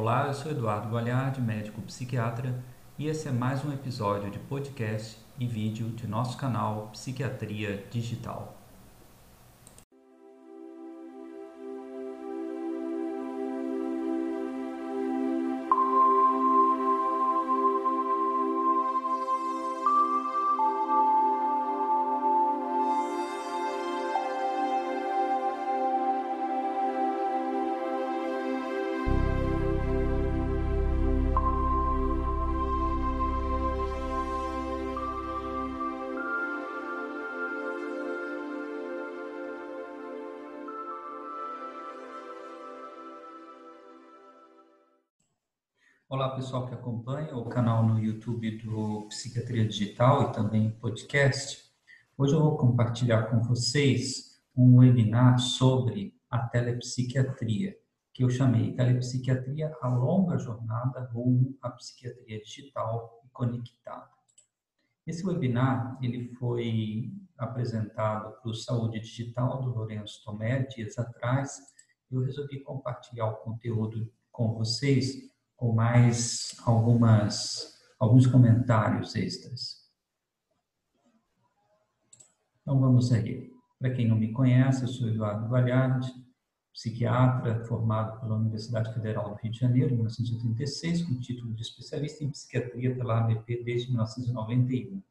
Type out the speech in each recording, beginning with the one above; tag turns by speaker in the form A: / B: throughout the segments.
A: Olá, eu sou Eduardo Valhard, médico psiquiatra, e esse é mais um episódio de podcast e vídeo de nosso canal Psiquiatria Digital. Pessoal que acompanha o canal no YouTube do Psiquiatria Digital e também podcast. Hoje eu vou compartilhar com vocês um webinar sobre a telepsiquiatria, que eu chamei Telepsiquiatria a longa jornada rumo à psiquiatria digital e conectada. Esse webinar ele foi apresentado para o Saúde Digital do Lourenço Tomé dias atrás. Eu resolvi compartilhar o conteúdo com vocês com mais algumas, alguns comentários extras. Então vamos seguir. Para quem não me conhece, eu sou Eduardo Valhard, psiquiatra formado pela Universidade Federal do Rio de Janeiro, em 1986, com título de especialista em psiquiatria pela ABP desde 1991.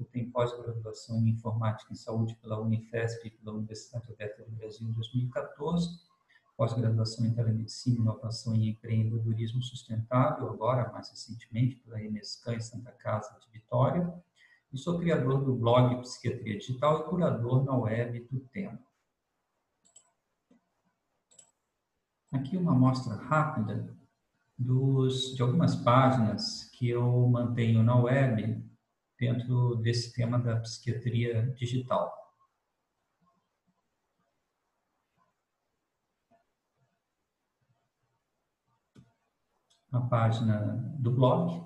A: Eu tenho pós-graduação em informática em saúde pela Unifesp e pela Universidade Aberta do Brasil em 2014 pós-graduação em telemedicina, inovação e empreendedorismo sustentável, agora mais recentemente pela Enescan em Santa Casa de Vitória, e sou criador do blog Psiquiatria Digital e curador na web do tema. Aqui uma amostra rápida dos, de algumas páginas que eu mantenho na web dentro desse tema da psiquiatria digital. A página do blog,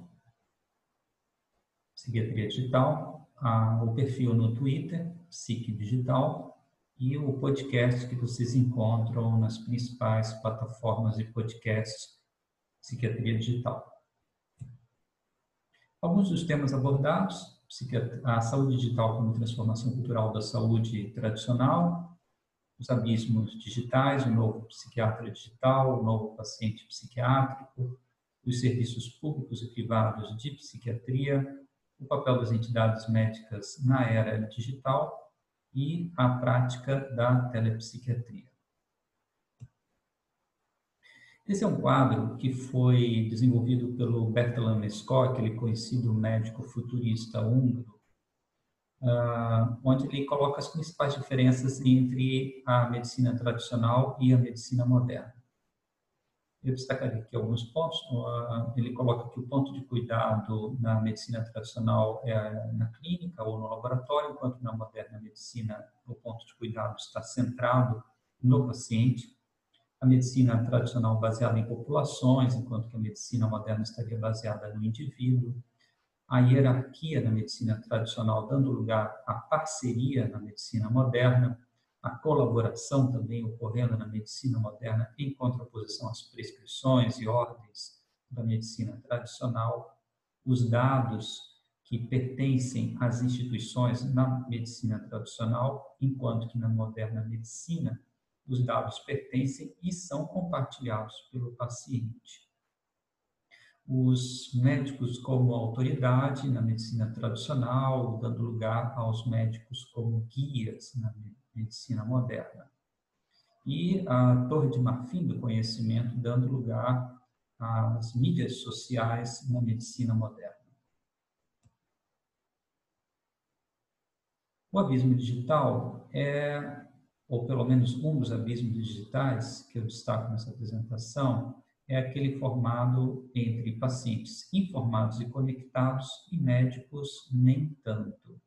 A: Psiquiatria Digital, a, o perfil no Twitter, Psique Digital, e o podcast que vocês encontram nas principais plataformas de podcast Psiquiatria Digital. Alguns dos temas abordados, a saúde digital como transformação cultural da saúde tradicional, os abismos digitais, o novo psiquiatra digital, o novo paciente psiquiátrico, os serviços públicos e privados de psiquiatria, o papel das entidades médicas na era digital e a prática da telepsiquiatria. Esse é um quadro que foi desenvolvido pelo Bertalan Lescott, aquele conhecido médico futurista húngaro, uh, onde ele coloca as principais diferenças entre a medicina tradicional e a medicina moderna. Eu destacaria aqui alguns pontos. Ele coloca que o ponto de cuidado na medicina tradicional é na clínica ou no laboratório, enquanto na moderna medicina o ponto de cuidado está centrado no paciente. A medicina tradicional baseada em populações, enquanto que a medicina moderna estaria baseada no indivíduo. A hierarquia da medicina tradicional dando lugar à parceria na medicina moderna a colaboração também ocorrendo na medicina moderna em contraposição às prescrições e ordens da medicina tradicional, os dados que pertencem às instituições na medicina tradicional, enquanto que na moderna medicina os dados pertencem e são compartilhados pelo paciente. Os médicos como autoridade na medicina tradicional, dando lugar aos médicos como guias na medicina moderna. E a Torre de Marfim do Conhecimento, dando lugar às mídias sociais na medicina moderna. O abismo digital é, ou pelo menos um dos abismos digitais que eu destaco nessa apresentação, é aquele formado entre pacientes informados e conectados e médicos nem tanto.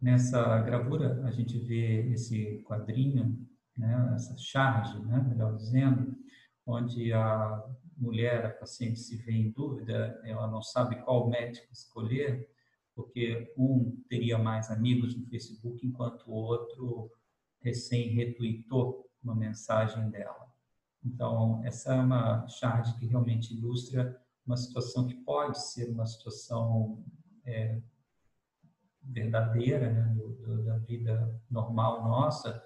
A: Nessa gravura, a gente vê esse quadrinho, né, essa charge, né, melhor dizendo, onde a mulher, a paciente, se vê em dúvida, ela não sabe qual médico escolher, porque um teria mais amigos no Facebook, enquanto o outro recém retweetou uma mensagem dela. Então, essa é uma charge que realmente ilustra uma situação que pode ser uma situação é, verdadeira, né, do, do, da vida normal nossa,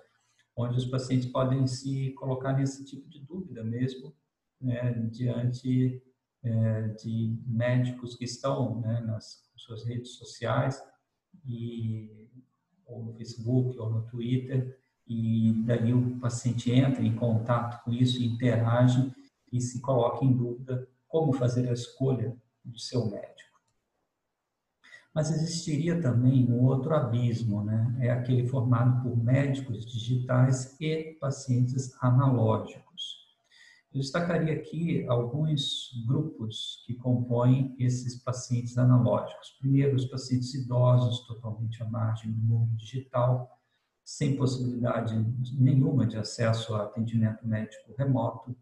A: onde os pacientes podem se colocar nesse tipo de dúvida mesmo, né, diante é, de médicos que estão né, nas suas redes sociais e ou no Facebook ou no Twitter e daí o paciente entra em contato com isso, interage e se coloca em dúvida como fazer a escolha do seu médico. Mas existiria também um outro abismo, né? É aquele formado por médicos digitais e pacientes analógicos. Eu destacaria aqui alguns grupos que compõem esses pacientes analógicos. Primeiro, os pacientes idosos, totalmente à margem do mundo digital, sem possibilidade nenhuma de acesso a atendimento médico remoto.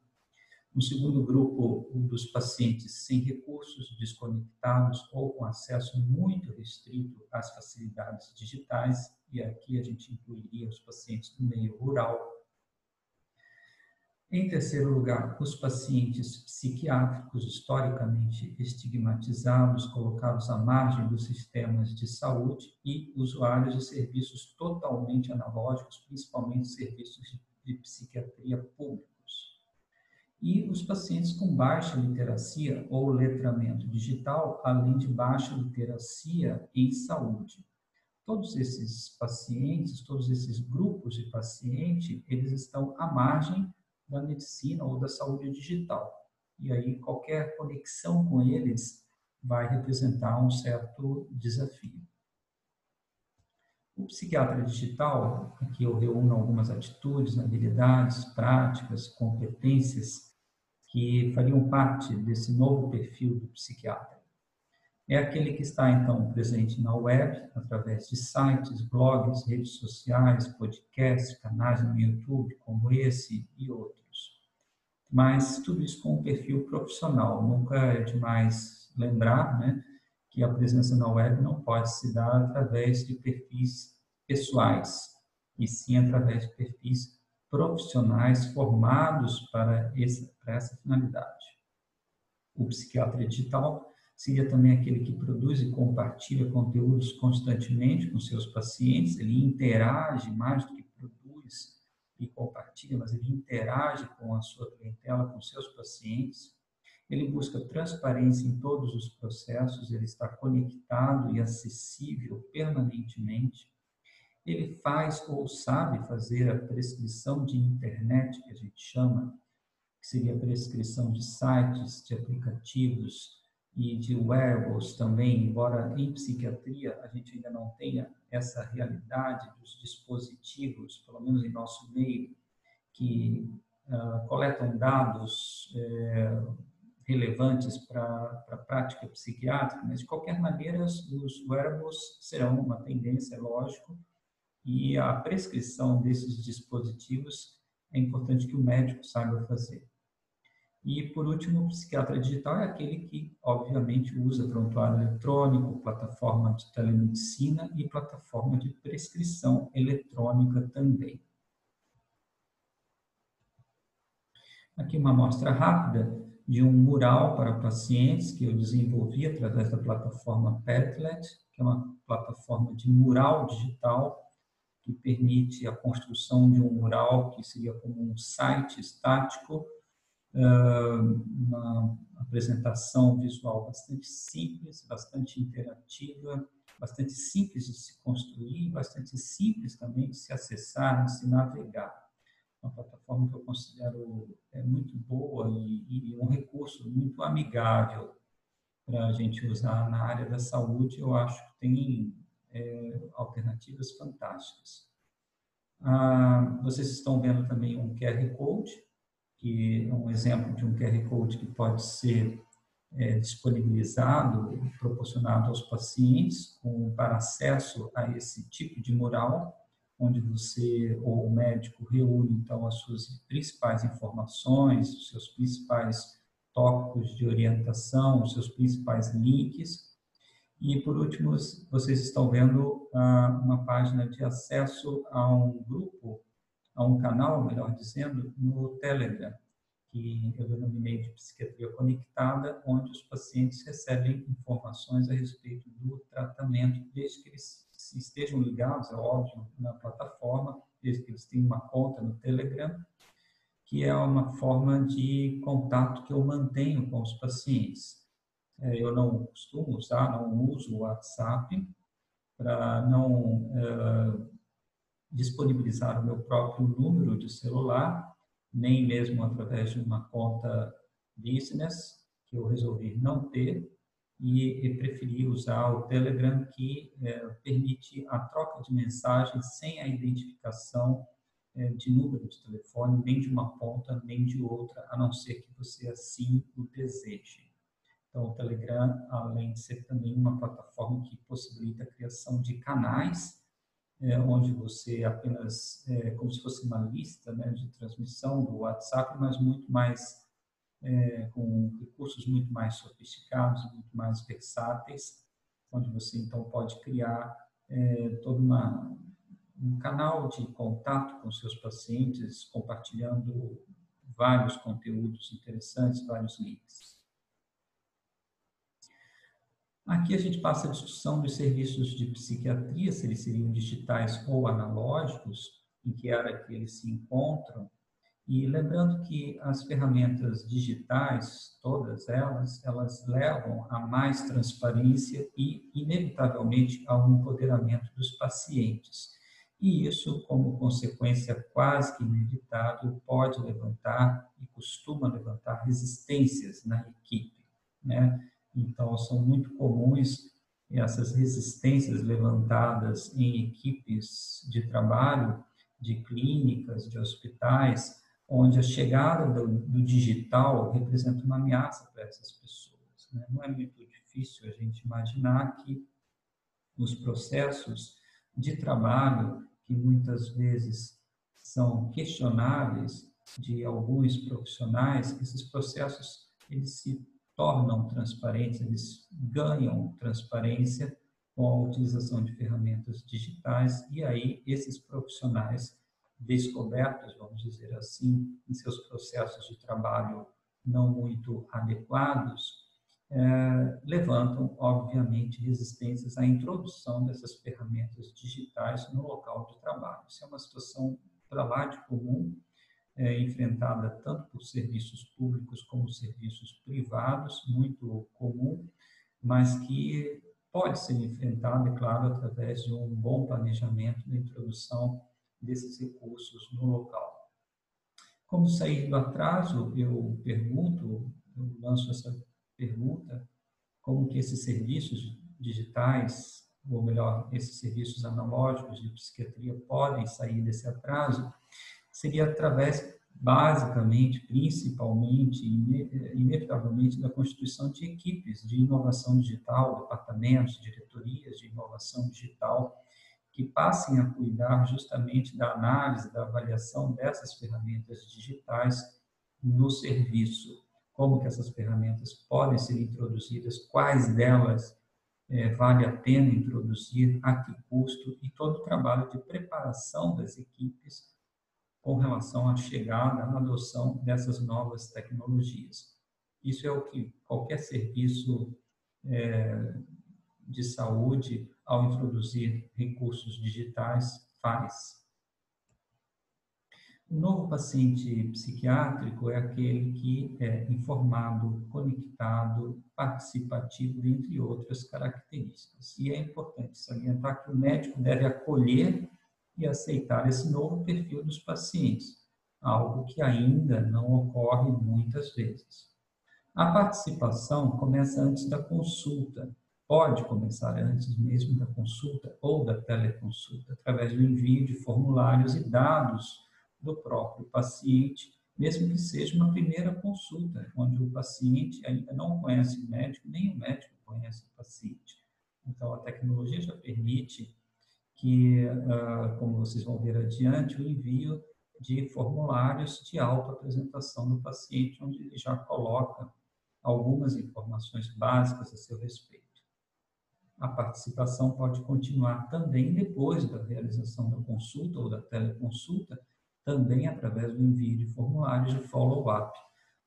A: No segundo grupo, um dos pacientes sem recursos, desconectados ou com acesso muito restrito às facilidades digitais, e aqui a gente incluiria os pacientes do meio rural. Em terceiro lugar, os pacientes psiquiátricos historicamente estigmatizados, colocados à margem dos sistemas de saúde e usuários de serviços totalmente analógicos, principalmente serviços de psiquiatria públicos. E os pacientes com baixa literacia ou letramento digital, além de baixa literacia em saúde. Todos esses pacientes, todos esses grupos de paciente, eles estão à margem da medicina ou da saúde digital. E aí qualquer conexão com eles vai representar um certo desafio. O psiquiatra digital, aqui eu reúno algumas atitudes, habilidades, práticas, competências que fariam parte desse novo perfil do psiquiatra. É aquele que está, então, presente na web, através de sites, blogs, redes sociais, podcasts, canais no YouTube, como esse e outros mas tudo isso com um perfil profissional. Nunca é demais lembrar né, que a presença na web não pode se dar através de perfis pessoais, e sim através de perfis profissionais formados para, esse, para essa finalidade. O psiquiatra digital seria também aquele que produz e compartilha conteúdos constantemente com seus pacientes, ele interage mais do que produz e compartilha, mas ele interage com a sua clientela, com seus pacientes. Ele busca transparência em todos os processos, ele está conectado e acessível permanentemente. Ele faz ou sabe fazer a prescrição de internet, que a gente chama, que seria a prescrição de sites, de aplicativos, e de wearables também, embora em psiquiatria a gente ainda não tenha essa realidade dos dispositivos, pelo menos em nosso meio, que uh, coletam dados é, relevantes para a prática psiquiátrica, mas de qualquer maneira os wearables serão uma tendência, lógico, e a prescrição desses dispositivos é importante que o médico saiba fazer. E, por último, o psiquiatra digital é aquele que, obviamente, usa prontuário eletrônico, plataforma de telemedicina e plataforma de prescrição eletrônica também. Aqui uma amostra rápida de um mural para pacientes que eu desenvolvi através da plataforma Padlet, que é uma plataforma de mural digital que permite a construção de um mural que seria como um site estático uma apresentação visual bastante simples, bastante interativa, bastante simples de se construir, bastante simples também de se acessar, de se navegar. Uma plataforma que eu considero é muito boa e, e um recurso muito amigável para a gente usar na área da saúde. Eu acho que tem é, alternativas fantásticas. Ah, vocês estão vendo também um QR Code que é um exemplo de um QR Code que pode ser é, disponibilizado, proporcionado aos pacientes com, para acesso a esse tipo de mural, onde você ou o médico reúne então as suas principais informações, os seus principais tópicos de orientação, os seus principais links. E por último, vocês estão vendo ah, uma página de acesso a um grupo a um canal, melhor dizendo, no Telegram. que eu denominei de psiquiatria conectada, onde os pacientes recebem informações a respeito do tratamento, desde que eles estejam ligados, é óbvio, na plataforma, desde que eles tenham uma conta no Telegram, que é uma forma de contato que eu mantenho com os pacientes. É, eu não costumo usar, não uso o WhatsApp para não é, disponibilizar o meu próprio número de celular, nem mesmo através de uma conta business, que eu resolvi não ter, e, e preferi usar o Telegram, que é, permite a troca de mensagens sem a identificação é, de número de telefone, nem de uma ponta, nem de outra, a não ser que você assim o deseje. Então, o Telegram, além de ser também uma plataforma que possibilita a criação de canais, é, onde você apenas, é, como se fosse uma lista né, de transmissão do WhatsApp, mas muito mais, é, com recursos muito mais sofisticados, muito mais versáteis, onde você então pode criar é, toda uma um canal de contato com seus pacientes, compartilhando vários conteúdos interessantes, vários links. Aqui a gente passa a discussão dos serviços de psiquiatria, se eles seriam digitais ou analógicos, em que área que eles se encontram, e lembrando que as ferramentas digitais, todas elas, elas levam a mais transparência e, inevitavelmente, ao empoderamento dos pacientes. E isso, como consequência quase que inevitável, pode levantar e costuma levantar resistências na equipe, né? Então, são muito comuns essas resistências levantadas em equipes de trabalho, de clínicas, de hospitais, onde a chegada do, do digital representa uma ameaça para essas pessoas. Né? Não é muito difícil a gente imaginar que os processos de trabalho, que muitas vezes são questionáveis de alguns profissionais, esses processos eles se tornam transparentes, eles ganham transparência com a utilização de ferramentas digitais e aí esses profissionais descobertos, vamos dizer assim, em seus processos de trabalho não muito adequados, é, levantam, obviamente, resistências à introdução dessas ferramentas digitais no local de trabalho. Isso é uma situação para lá de comum é, enfrentada tanto por serviços públicos como serviços privados, muito comum, mas que pode ser enfrentada, é claro, através de um bom planejamento da introdução desses recursos no local. Como sair do atraso, eu pergunto, eu lanço essa pergunta, como que esses serviços digitais, ou melhor, esses serviços analógicos de psiquiatria podem sair desse atraso, seria através, basicamente, principalmente, inevitavelmente, da constituição de equipes de inovação digital, departamentos, diretorias de inovação digital, que passem a cuidar justamente da análise, da avaliação dessas ferramentas digitais no serviço. Como que essas ferramentas podem ser introduzidas, quais delas é, vale a pena introduzir, a que custo, e todo o trabalho de preparação das equipes com relação à chegada, à adoção dessas novas tecnologias. Isso é o que qualquer serviço é, de saúde, ao introduzir recursos digitais, faz. O novo paciente psiquiátrico é aquele que é informado, conectado, participativo, entre outras características. E é importante salientar que o médico deve acolher e aceitar esse novo perfil dos pacientes, algo que ainda não ocorre muitas vezes. A participação começa antes da consulta, pode começar antes mesmo da consulta ou da teleconsulta, através do envio de formulários e dados do próprio paciente, mesmo que seja uma primeira consulta, onde o paciente ainda não conhece o médico, nem o médico conhece o paciente. Então, a tecnologia já permite que, ah, como vocês vão ver adiante, o envio de formulários de autoapresentação do paciente, onde ele já coloca algumas informações básicas a seu respeito. A participação pode continuar também depois da realização da consulta ou da teleconsulta, também através do envio de formulários de follow-up,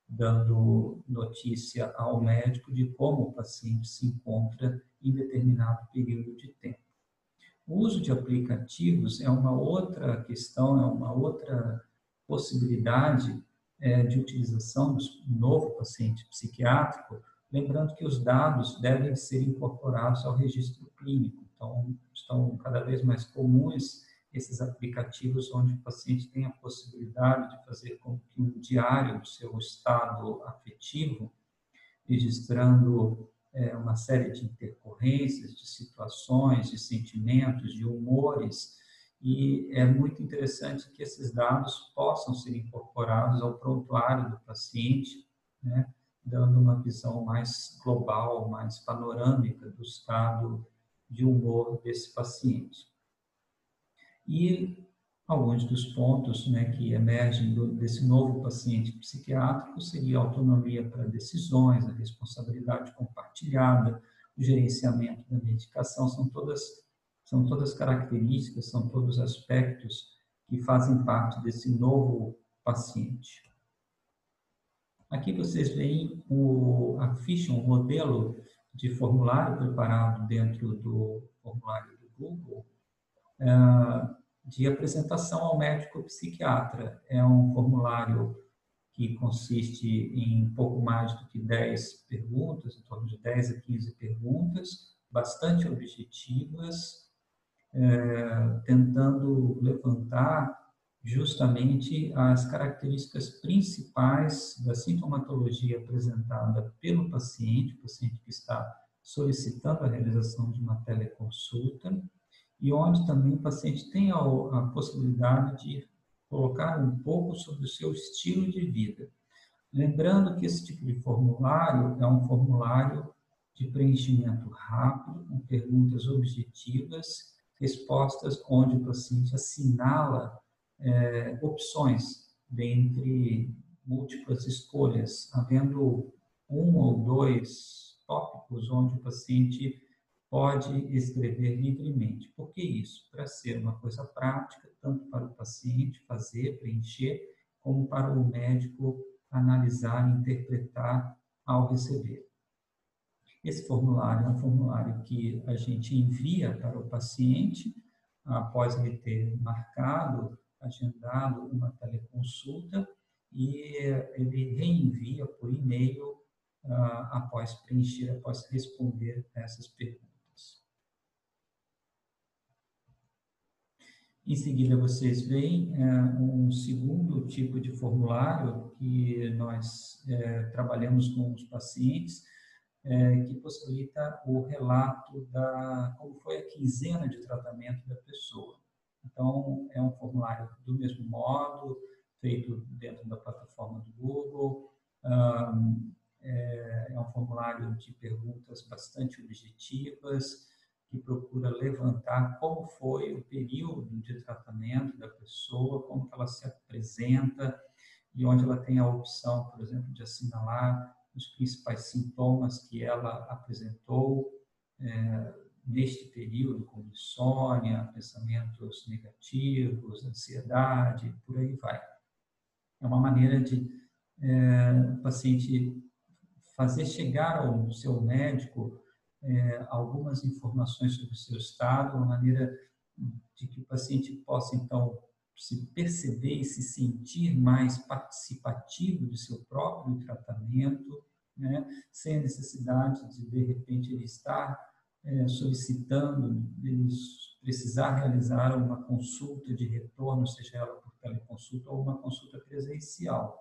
A: dando notícia ao médico de como o paciente se encontra em determinado período de tempo. O uso de aplicativos é uma outra questão, é uma outra possibilidade é, de utilização do novo paciente psiquiátrico, lembrando que os dados devem ser incorporados ao registro clínico. Então, estão cada vez mais comuns esses aplicativos onde o paciente tem a possibilidade de fazer com que um diário do seu estado afetivo, registrando é, uma série de intercorrências, de situações, de sentimentos, de humores, e é muito interessante que esses dados possam ser incorporados ao prontuário do paciente, né, dando uma visão mais global, mais panorâmica do estado de humor desse paciente. E alguns dos pontos né, que emergem do, desse novo paciente psiquiátrico seria a autonomia para decisões, a responsabilidade compartilhada, o gerenciamento da medicação, são todas, são todas características, são todos aspectos que fazem parte desse novo paciente. Aqui vocês veem o, a ficha, um modelo de formulário preparado dentro do formulário do Google, é, de apresentação ao médico psiquiatra. É um formulário que consiste em pouco mais do que 10 perguntas, em torno de 10 a 15 perguntas, bastante objetivas, é, tentando levantar justamente as características principais da sintomatologia apresentada pelo paciente, o paciente que está solicitando a realização de uma teleconsulta, e onde também o paciente tem a, a possibilidade de colocar um pouco sobre o seu estilo de vida. Lembrando que esse tipo de formulário é um formulário de preenchimento rápido, com perguntas objetivas, respostas onde o paciente assinala é, opções dentre múltiplas escolhas, havendo um ou dois tópicos onde o paciente pode escrever livremente. Por que isso? Para ser uma coisa prática, tanto para o paciente fazer, preencher, como para o médico analisar interpretar ao receber. Esse formulário é um formulário que a gente envia para o paciente após ele ter marcado, agendado uma teleconsulta e ele reenvia por e-mail uh, após preencher, após responder essas perguntas. Em seguida, vocês veem é, um segundo tipo de formulário que nós é, trabalhamos com os pacientes, é, que possibilita o relato da como foi a quinzena de tratamento da pessoa. Então, é um formulário do mesmo modo, feito dentro da plataforma do Google. É, é um formulário de perguntas bastante objetivas, que procura levantar como foi o período de tratamento da pessoa, como ela se apresenta e onde ela tem a opção, por exemplo, de assinalar os principais sintomas que ela apresentou é, neste período, como insônia, pensamentos negativos, ansiedade, por aí vai. É uma maneira de é, o paciente fazer chegar ao seu médico é, algumas informações sobre o seu estado, uma maneira de que o paciente possa, então, se perceber e se sentir mais participativo do seu próprio tratamento, né, sem a necessidade de, de repente, ele estar é, solicitando, ele precisar realizar uma consulta de retorno, seja ela por teleconsulta ou uma consulta presencial.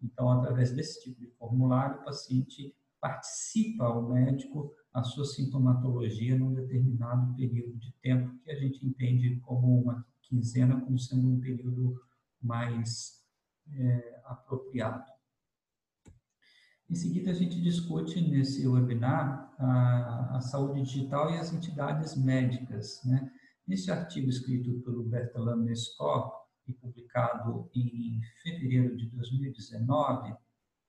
A: Então, através desse tipo de formulário, o paciente participa ao médico a sua sintomatologia num determinado período de tempo que a gente entende como uma quinzena como sendo um período mais é, apropriado. Em seguida, a gente discute nesse webinar a, a saúde digital e as entidades médicas. Né? Nesse artigo escrito pelo Bertalan Nescott e publicado em fevereiro de 2019,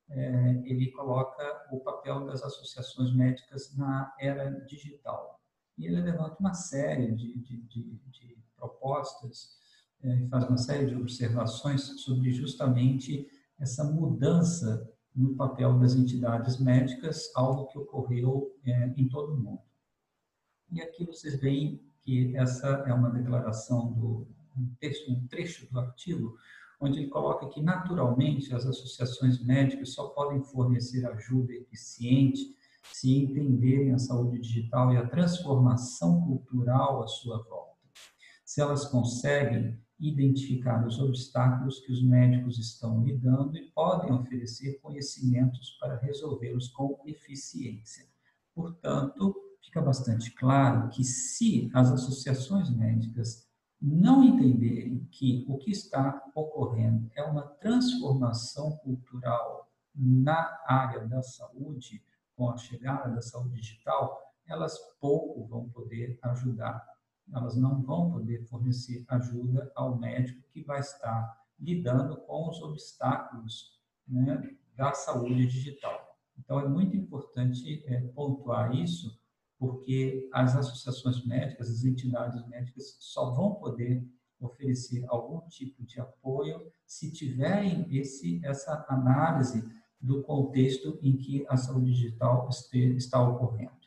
A: é, ele coloca o papel das associações médicas na era digital. E ele levanta uma série de, de, de, de propostas é, faz uma série de observações sobre justamente essa mudança no papel das entidades médicas, algo que ocorreu é, em todo o mundo. E aqui vocês veem que essa é uma declaração do um texto, um trecho do artigo, onde ele coloca que naturalmente as associações médicas só podem fornecer ajuda eficiente se entenderem a saúde digital e a transformação cultural à sua volta. Se elas conseguem identificar os obstáculos que os médicos estão lidando e podem oferecer conhecimentos para resolvê-los com eficiência. Portanto, fica bastante claro que se as associações médicas não entenderem que o que está ocorrendo é uma transformação cultural na área da saúde, com a chegada da saúde digital, elas pouco vão poder ajudar. Elas não vão poder fornecer ajuda ao médico que vai estar lidando com os obstáculos né, da saúde digital. Então, é muito importante é, pontuar isso, porque as associações médicas, as entidades médicas só vão poder oferecer algum tipo de apoio se tiverem esse, essa análise do contexto em que a saúde digital está ocorrendo.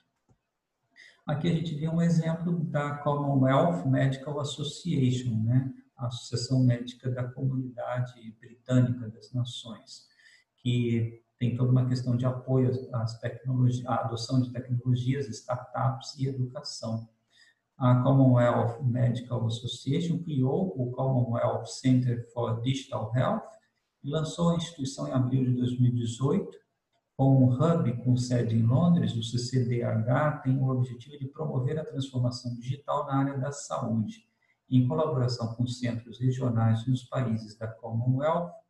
A: Aqui a gente vê um exemplo da Commonwealth Medical Association, né? a Associação Médica da Comunidade Britânica das Nações, que tem toda uma questão de apoio às tecnologias, à adoção de tecnologias, startups e educação. A Commonwealth Medical Association criou o Commonwealth Center for Digital Health e lançou a instituição em abril de 2018, com um hub com sede em Londres, o CCDH tem o objetivo de promover a transformação digital na área da saúde, em colaboração com centros regionais nos países da Commonwealth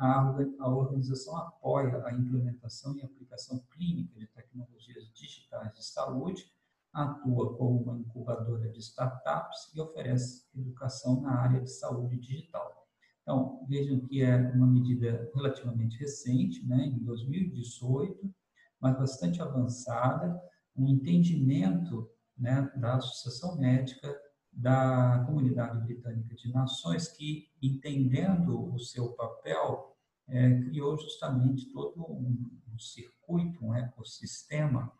A: a organização apoia a implementação e aplicação clínica de tecnologias digitais de saúde, atua como uma incubadora de startups e oferece educação na área de saúde digital. Então, vejam que é uma medida relativamente recente, né, em 2018, mas bastante avançada, um entendimento né, da Associação Médica da Comunidade Britânica de Nações, que, entendendo o seu papel, é, criou justamente todo um, um, circuito, um ecossistema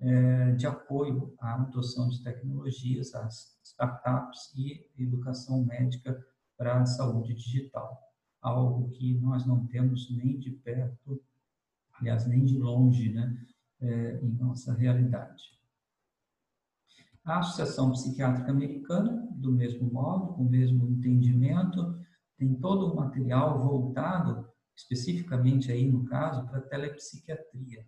A: é, de apoio à adoção de tecnologias, às startups e educação médica para a saúde digital. Algo que nós não temos nem de perto, aliás, nem de longe, né, é, em nossa realidade. A Associação Psiquiátrica Americana, do mesmo modo, com o mesmo entendimento, tem todo o material voltado especificamente aí no caso para telepsiquiatria.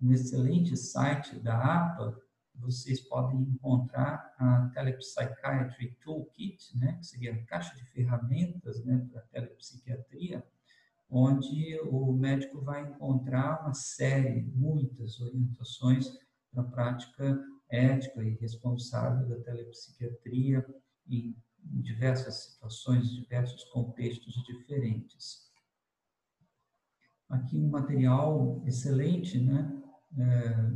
A: No excelente site da APA, vocês podem encontrar a Telepsychiatry Toolkit, né, que seria a caixa de ferramentas né, para telepsiquiatria, onde o médico vai encontrar uma série, muitas orientações para a prática ética e responsável da telepsiquiatria em diversas situações, diversos contextos diferentes. Aqui um material excelente, né? É,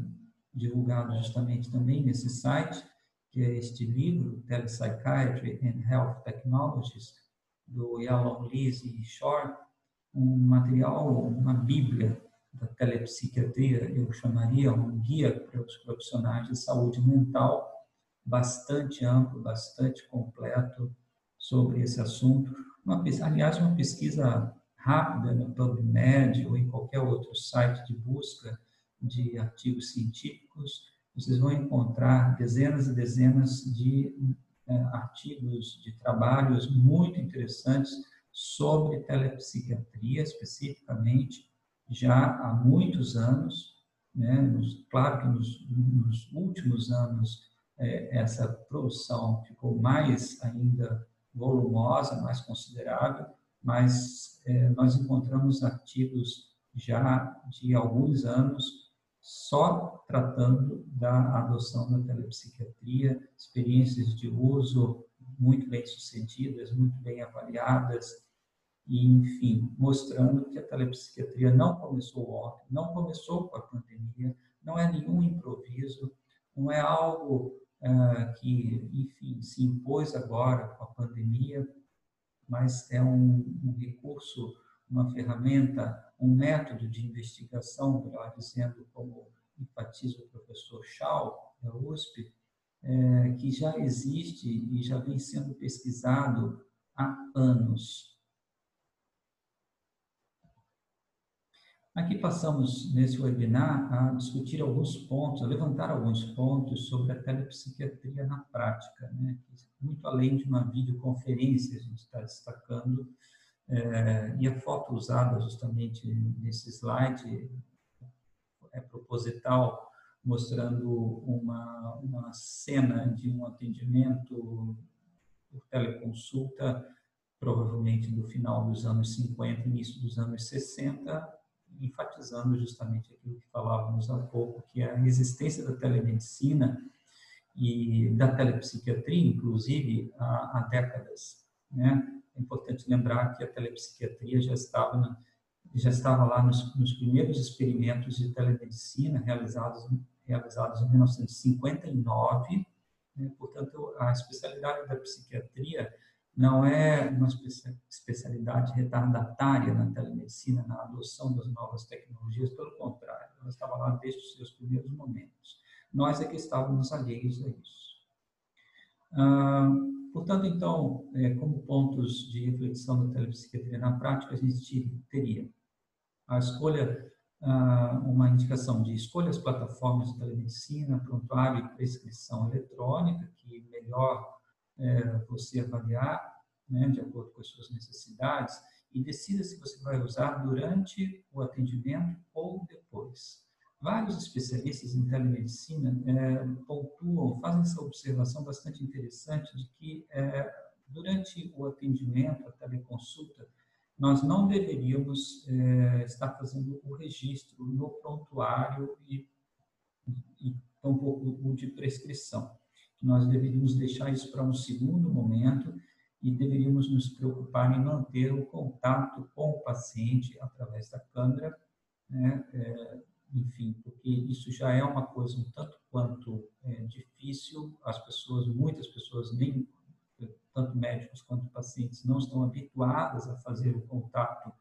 A: divulgado justamente também nesse site, que é este livro, Telepsychiatry and Health Technologies, do Yalom Lise Shore, um material, uma bíblia da telepsiquiatria, eu chamaria um guia para os profissionais de saúde mental, bastante amplo, bastante completo sobre esse assunto. Uma, aliás, uma pesquisa rápida no PubMed ou em qualquer outro site de busca de artigos científicos, vocês vão encontrar dezenas e dezenas de é, artigos, de trabalhos muito interessantes sobre telepsiquiatria, especificamente, já há muitos anos. Né? Nos, claro que nos, nos últimos anos é, essa produção ficou mais ainda volumosa, mais considerável, mas é, nós encontramos artigos já de alguns anos só tratando da adoção da telepsiquiatria, experiências de uso muito bem sucedidas, muito bem avaliadas, e, enfim, mostrando que a telepsiquiatria não começou ontem, não começou com a pandemia, não é nenhum improviso, não é algo é, que, enfim, se impôs agora com a pandemia, mas é um, um recurso, uma ferramenta um método de investigação, melhor dizendo, como enfatiza o professor Schau, da USP, é, que já existe e já vem sendo pesquisado há anos. Aqui passamos nesse webinar a discutir alguns pontos, a levantar alguns pontos sobre a telepsiquiatria na prática, né? muito além de uma videoconferência, a gente está destacando, é, e a foto usada justamente nesse slide é proposital, mostrando uma, uma cena de um atendimento por teleconsulta, provavelmente do final dos anos 50, início dos anos 60, enfatizando justamente aquilo que falávamos há pouco, que é a existência da telemedicina e da telepsiquiatria, inclusive, há, há décadas. Né? É importante lembrar que a telepsiquiatria já estava, na, já estava lá nos, nos, primeiros experimentos de telemedicina realizados, realizados em 1959. Né? Portanto, a especialidade da psiquiatria não é uma especialidade retardatária na telemedicina, na adoção das novas tecnologias, pelo contrário, ela estava lá desde os seus primeiros momentos. Nós é que estávamos alheios a isso. Ah, portanto, então, é, como pontos de reflexão da telepsiquiatria na prática, a gente teria a escolha, ah, uma indicação de escolha as plataformas de telemedicina, prontuário e prescrição eletrônica, que melhor é, você avaliar, né, de acordo com as suas necessidades, e decida se você vai usar durante o atendimento ou depois. Vários especialistas em telemedicina é, pontuam, fazem essa observação bastante interessante de que é, durante o atendimento, a teleconsulta, nós não deveríamos é, estar fazendo o registro no prontuário e, e tampouco o de prescrição nós deveríamos deixar isso para um segundo momento e deveríamos nos preocupar em manter o contato com o paciente através da câmera, né? É, enfim, porque isso já é uma coisa um tanto quanto é, difícil, as pessoas, muitas pessoas, nem tanto médicos quanto pacientes, não estão habituadas a fazer o contato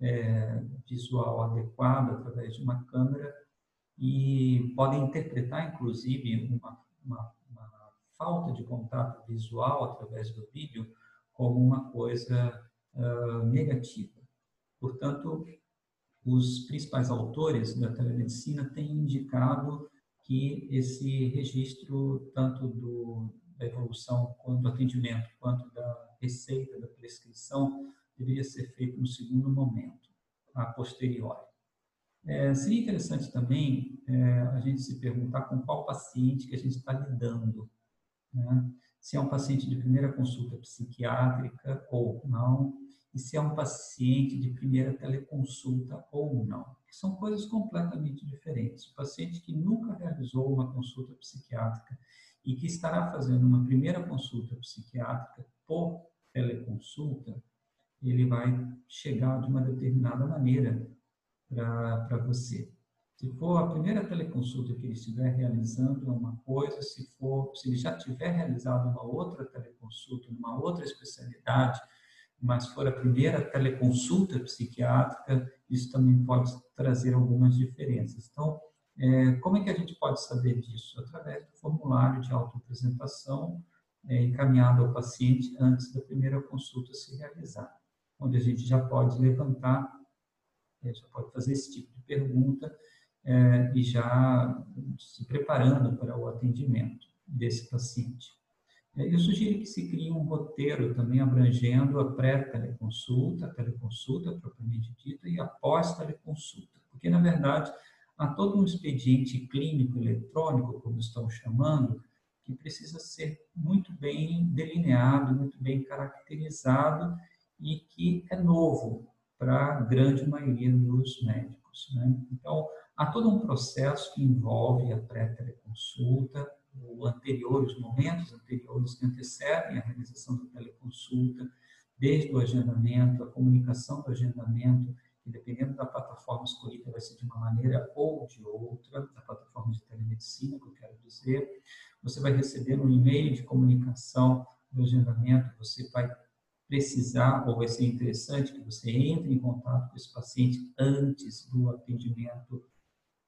A: é, visual adequado através de uma câmera e podem interpretar, inclusive, uma, uma falta de contato visual através do vídeo como uma coisa uh, negativa. Portanto, os principais autores da telemedicina têm indicado que esse registro, tanto do, da evolução quanto do atendimento, quanto da receita, da prescrição, deveria ser feito no segundo momento, a posteriori. É, seria interessante também é, a gente se perguntar com qual paciente que a gente está lidando né? se é um paciente de primeira consulta psiquiátrica ou não, e se é um paciente de primeira teleconsulta ou não. São coisas completamente diferentes. O paciente que nunca realizou uma consulta psiquiátrica e que estará fazendo uma primeira consulta psiquiátrica por teleconsulta, ele vai chegar de uma determinada maneira para você. Se for a primeira teleconsulta que ele estiver realizando é uma coisa, se for, se ele já tiver realizado uma outra teleconsulta, uma outra especialidade, mas for a primeira teleconsulta psiquiátrica, isso também pode trazer algumas diferenças. Então, é, como é que a gente pode saber disso? Através do formulário de autoapresentação é, encaminhado ao paciente antes da primeira consulta se realizar, onde a gente já pode levantar, é, já pode fazer esse tipo de pergunta é, e já se preparando para o atendimento desse paciente. Eu sugiro que se crie um roteiro também abrangendo a pré-teleconsulta, a teleconsulta propriamente dita e a pós-teleconsulta, porque, na verdade, há todo um expediente clínico eletrônico, como estão chamando, que precisa ser muito bem delineado, muito bem caracterizado e que é novo para a grande maioria dos médicos. Né? Então, Há todo um processo que envolve a pré-teleconsulta, o anterior, os momentos anteriores que antecedem a realização da teleconsulta, desde o agendamento, a comunicação do agendamento, que dependendo da plataforma escolhida vai ser de uma maneira ou de outra, da plataforma de telemedicina, que eu quero dizer. Você vai receber um e-mail de comunicação do agendamento, você vai precisar, ou vai ser interessante que você entre em contato com esse paciente antes do atendimento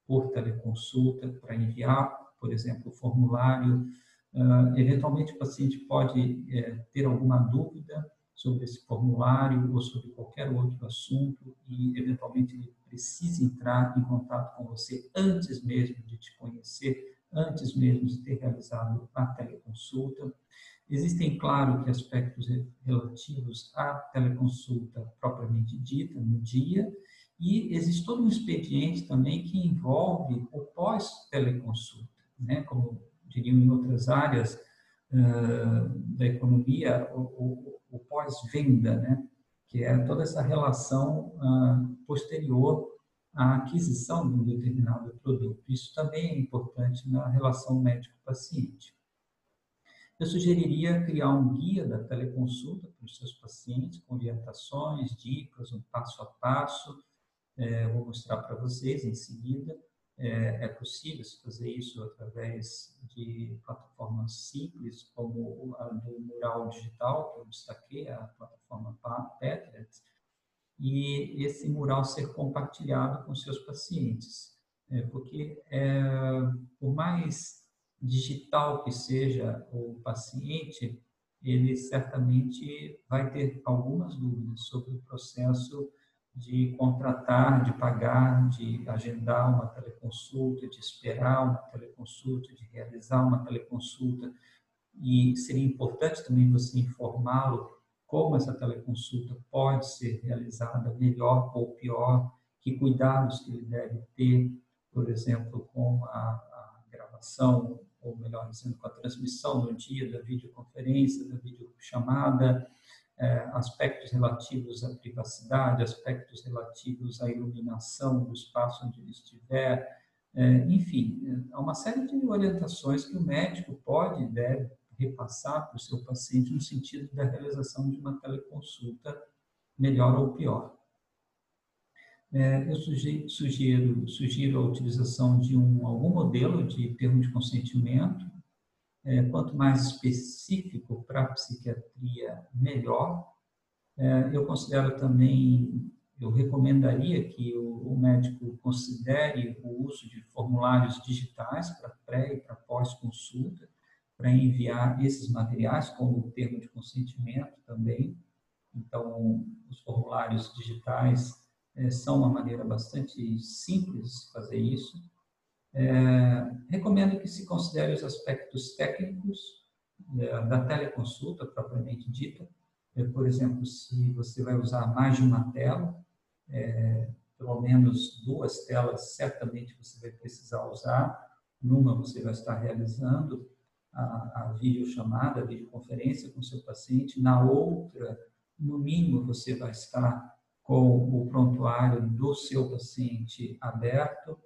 A: por teleconsulta, para enviar, por exemplo, o formulário. Uh, eventualmente, o paciente pode é, ter alguma dúvida sobre esse formulário ou sobre qualquer outro assunto e, eventualmente, ele precisa entrar em contato com você antes mesmo de te conhecer, antes mesmo de ter realizado a teleconsulta. Existem, claro, que aspectos relativos à teleconsulta propriamente dita, no dia, e existe todo um expediente também que envolve o pós-teleconsulta, né? como diriam em outras áreas uh, da economia, o, o, o pós-venda, né? que é toda essa relação uh, posterior à aquisição de um determinado produto. Isso também é importante na relação médico-paciente. Eu sugeriria criar um guia da teleconsulta para os seus pacientes, com orientações, dicas, um passo a passo. É, vou mostrar para vocês em seguida. É, é possível fazer isso através de plataformas simples, como a do Mural Digital, que eu destaquei, a plataforma Petret, e esse mural ser compartilhado com seus pacientes. É, porque, é, por mais digital que seja o paciente, ele certamente vai ter algumas dúvidas sobre o processo de contratar, de pagar, de agendar uma teleconsulta, de esperar uma teleconsulta, de realizar uma teleconsulta. E seria importante também você informá-lo como essa teleconsulta pode ser realizada melhor ou pior, que cuidados que ele deve ter, por exemplo, com a, a gravação ou melhor dizendo, com a transmissão no dia da videoconferência, da videochamada, é, aspectos relativos à privacidade, aspectos relativos à iluminação do espaço onde ele estiver, é, enfim, há uma série de orientações que o médico pode e deve repassar para o seu paciente no sentido da realização de uma teleconsulta melhor ou pior. É, eu sugiro, sugiro, sugiro, a utilização de um, algum modelo de termo de consentimento, é, quanto mais específico para a psiquiatria, melhor. É, eu considero também, eu recomendaria que o, o, médico considere o uso de formulários digitais para pré e para pós-consulta, para enviar esses materiais, como o termo de consentimento também. Então, os formulários digitais é, são uma maneira bastante simples de fazer isso. É, recomendo que se considere os aspectos técnicos é, da teleconsulta propriamente dita. É, por exemplo, se você vai usar mais de uma tela, é, pelo menos duas telas, certamente você vai precisar usar. Numa você vai estar realizando a, a videochamada, a videoconferência com seu paciente. Na outra, no mínimo, você vai estar com o prontuário do seu paciente aberto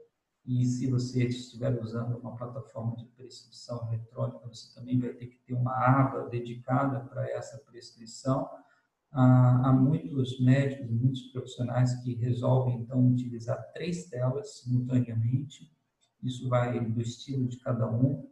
A: e se você estiver usando uma plataforma de prescrição eletrônica, você também vai ter que ter uma aba dedicada para essa prescrição. Há, muitos médicos, muitos profissionais que resolvem, então, utilizar três telas simultaneamente. Isso vai do estilo de cada um,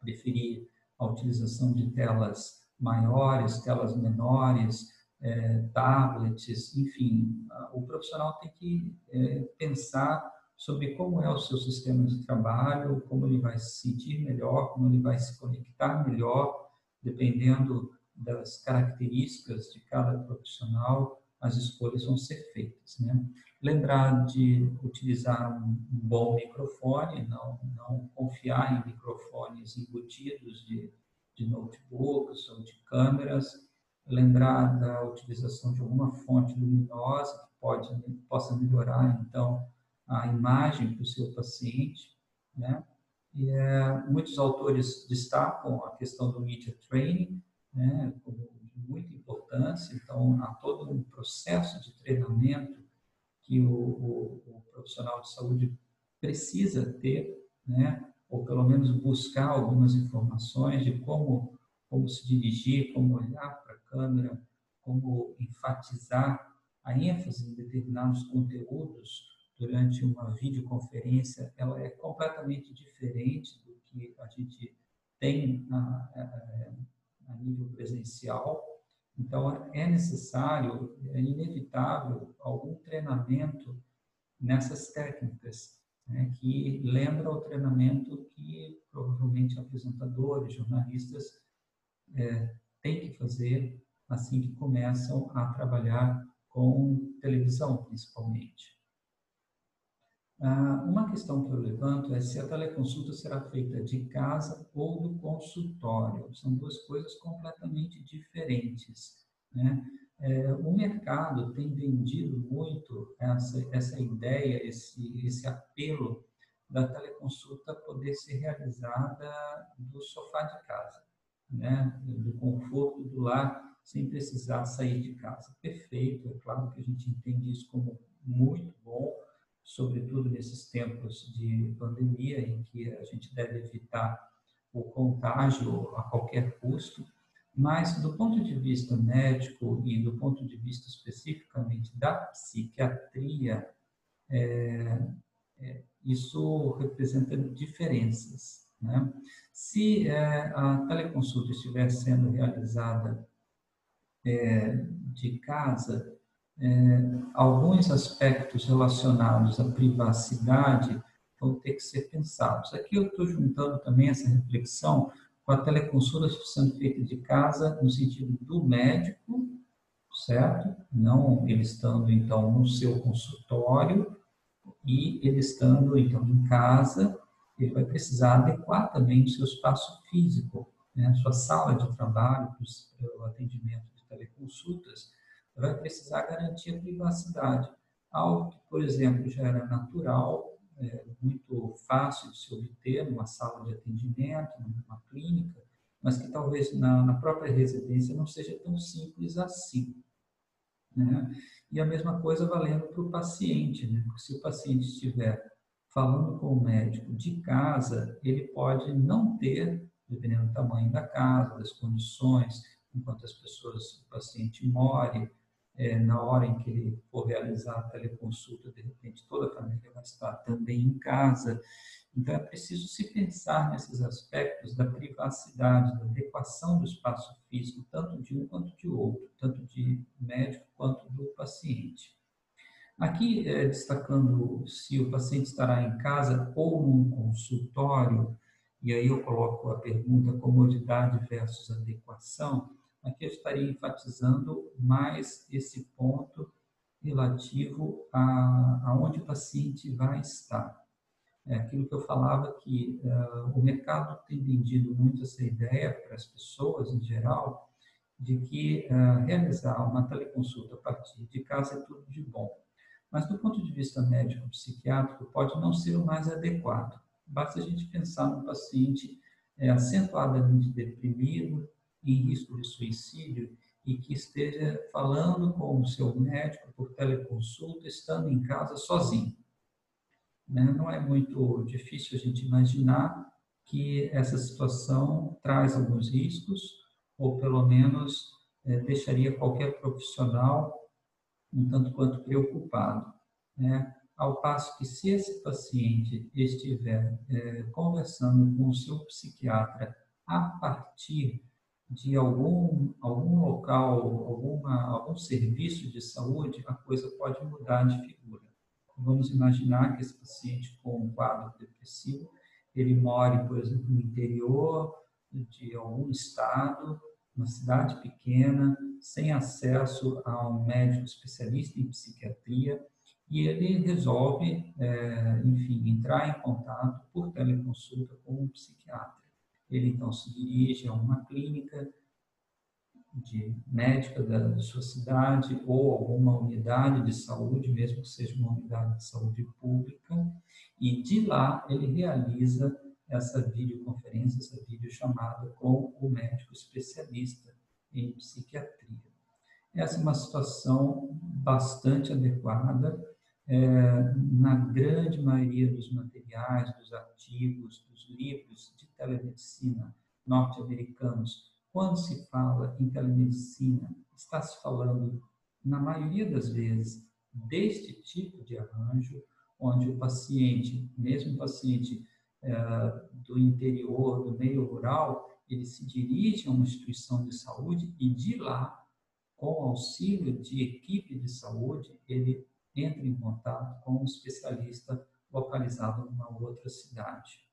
A: preferir a utilização de telas maiores, telas menores, é, tablets, enfim, o profissional tem que é, pensar sobre como é o seu sistema de trabalho, como ele vai se sentir melhor, como ele vai se conectar melhor, dependendo das características de cada profissional, as escolhas vão ser feitas. Né? Lembrar de utilizar um bom microfone, não, não confiar em microfones embutidos de, de notebooks ou de câmeras, lembrar da utilização de alguma fonte luminosa que pode, possa melhorar, então, a imagem para o seu paciente, né? E é, muitos autores destacam a questão do media training, né, como de muita importância. Então, há todo um processo de treinamento que o, o, o profissional de saúde precisa ter, né, ou pelo menos buscar algumas informações de como como se dirigir, como olhar para a câmera, como enfatizar a ênfase em determinados conteúdos durante uma videoconferência, ela é completamente diferente do que a gente tem a, a, a nível presencial. Então, é necessário, é inevitável, algum treinamento nessas técnicas, né, que lembra o treinamento que provavelmente apresentadores, jornalistas é, têm que fazer assim que começam a trabalhar com televisão, principalmente. Ah, uma questão que eu levanto é se a teleconsulta será feita de casa ou do consultório. São duas coisas completamente diferentes. Né? É, o mercado tem vendido muito essa, essa ideia, esse, esse apelo da teleconsulta poder ser realizada do sofá de casa, né? do conforto do lar, sem precisar sair de casa. Perfeito, é claro que a gente entende isso como muito bom, sobretudo nesses tempos de pandemia, em que a gente deve evitar o contágio a qualquer custo, mas do ponto de vista médico e do ponto de vista especificamente da psiquiatria, é, é, isso representa diferenças. Né? Se é, a teleconsulta estiver sendo realizada é, de casa, é, alguns aspectos relacionados à privacidade vão ter que ser pensados. Aqui eu estou juntando também essa reflexão com a teleconsulta sendo feita de casa no sentido do médico, certo? Não ele estando então no seu consultório e ele estando então em casa, ele vai precisar adequar também o seu espaço físico, né? sua sala de trabalho o atendimento de teleconsultas vai precisar garantir a privacidade. Algo que, por exemplo, já era natural, é, muito fácil de se obter numa sala de atendimento, numa clínica, mas que talvez na, na própria residência não seja tão simples assim. Né? E a mesma coisa valendo para o paciente, né? Porque se o paciente estiver falando com o médico de casa, ele pode não ter, dependendo do tamanho da casa, das condições, enquanto as pessoas, o paciente more, é, na hora em que ele for realizar a teleconsulta, de repente toda a família vai estar também em casa. Então é preciso se pensar nesses aspectos da privacidade, da adequação do espaço físico, tanto de um quanto de outro, tanto de médico quanto do paciente. Aqui, é, destacando se o paciente estará em casa ou num consultório, e aí eu coloco a pergunta comodidade versus adequação, aqui eu estaria enfatizando mais esse ponto relativo a, a onde o paciente vai estar. É aquilo que eu falava que uh, o mercado tem vendido muito essa ideia para as pessoas em geral de que uh, realizar uma teleconsulta a partir de casa é tudo de bom. Mas do ponto de vista médico-psiquiátrico pode não ser o mais adequado. Basta a gente pensar no paciente é, acentuadamente deprimido, em risco de suicídio e que esteja falando com o seu médico por teleconsulta, estando em casa sozinho. Né? Não é muito difícil a gente imaginar que essa situação traz alguns riscos, ou pelo menos é, deixaria qualquer profissional um tanto quanto preocupado. Né? Ao passo que, se esse paciente estiver é, conversando com o seu psiquiatra a partir de algum, algum local, alguma, algum serviço de saúde, a coisa pode mudar de figura. Vamos imaginar que esse paciente com um quadro depressivo, ele more, por exemplo, no interior de algum estado, uma cidade pequena, sem acesso a um médico especialista em psiquiatria, e ele resolve, é, enfim, entrar em contato por teleconsulta com um psiquiatra. Ele então se dirige a uma clínica de médica da, sua cidade ou alguma unidade de saúde, mesmo que seja uma unidade de saúde pública, e de lá ele realiza essa videoconferência, essa videochamada com o médico especialista em psiquiatria. Essa é uma situação bastante adequada é, na grande maioria dos materiais, dos artigos, dos livros de telemedicina norte-americanos, quando se fala em telemedicina, está se falando, na maioria das vezes, deste tipo de arranjo, onde o paciente, mesmo o paciente é, do interior, do meio rural, ele se dirige a uma instituição de saúde e de lá com auxílio de equipe de saúde, ele entra em contato com um especialista localizado numa outra cidade.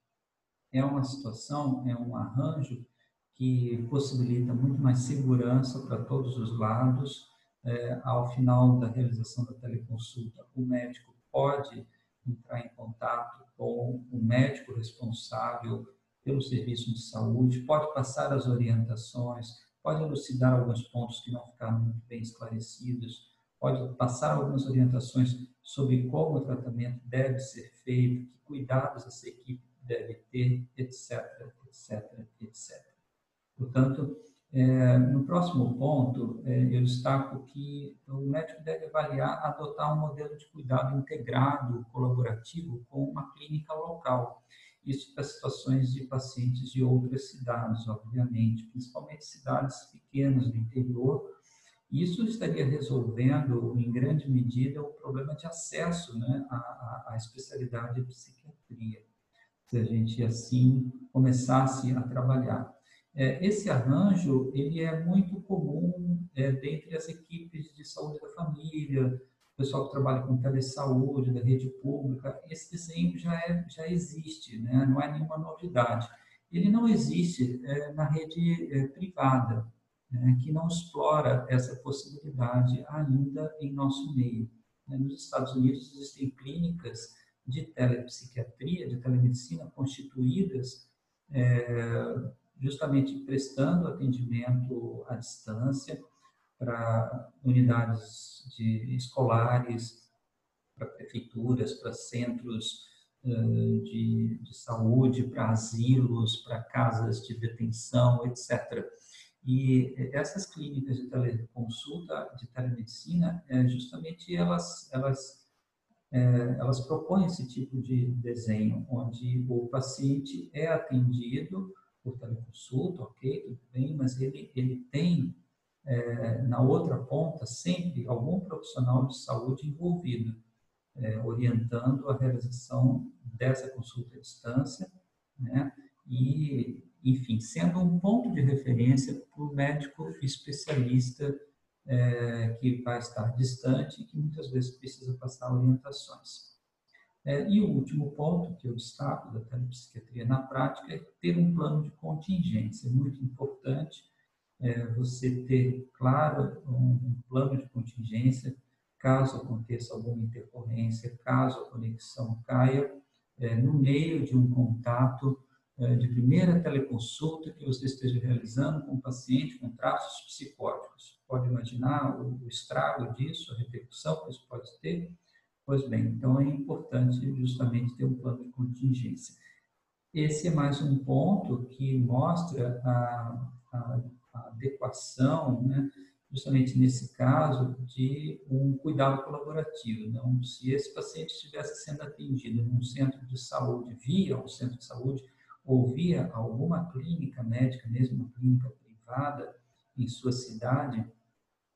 A: É uma situação, é um arranjo que possibilita muito mais segurança para todos os lados. É, ao final da realização da teleconsulta, o médico pode entrar em contato com o médico responsável pelo serviço de saúde, pode passar as orientações, pode elucidar alguns pontos que não ficaram muito bem esclarecidos, pode passar algumas orientações sobre como o tratamento deve ser feito, que cuidados essa equipe deve ter, etc, etc, etc. Portanto, é, no próximo ponto, é, eu destaco que o médico deve avaliar, adotar um modelo de cuidado integrado, colaborativo, com uma clínica local. Isso para situações de pacientes de outras cidades, obviamente, principalmente cidades pequenas do interior. Isso estaria resolvendo, em grande medida, o problema de acesso né, à, à especialidade de psiquiatria, se a gente assim começasse a trabalhar. É, esse arranjo ele é muito comum é, dentre as equipes de saúde da família, o pessoal que trabalha com telesaúde, da rede pública. Esse desenho já, é, já existe, né? não é nenhuma novidade. Ele não existe é, na rede é, privada, né? que não explora essa possibilidade ainda em nosso meio. Né? Nos Estados Unidos existem clínicas de telepsiquiatria, de telemedicina constituídas é, justamente prestando atendimento à distância para unidades de escolares, para prefeituras, para centros de, de saúde, para asilos, para casas de detenção, etc. E essas clínicas de teleconsulta, de telemedicina, é, justamente elas, elas, é, elas propõem esse tipo de desenho, onde o paciente é atendido por teleconsulta, ok, tudo bem, mas ele, ele tem é, na outra ponta sempre algum profissional de saúde envolvido, é, orientando a realização dessa consulta à distância, né, e, enfim, sendo um ponto de referência para o médico especialista é, que vai estar distante e que muitas vezes precisa passar orientações. É, e o último ponto que eu destaco da telepsiquiatria na prática é ter um plano de contingência. Muito importante é, você ter, claro, um, plano de contingência caso aconteça alguma intercorrência, caso a conexão caia, é, no meio de um contato é, de primeira teleconsulta que você esteja realizando com um paciente com traços psicóticos. Pode imaginar o, o estrago disso, a repercussão que isso pode ter Pois bem, então é importante justamente ter um plano de contingência. Esse é mais um ponto que mostra a, a adequação, né, justamente nesse caso, de um cuidado colaborativo. Não? Se esse paciente estivesse sendo atendido num centro de saúde, via um centro de saúde, ou via alguma clínica médica, mesmo uma clínica privada, em sua cidade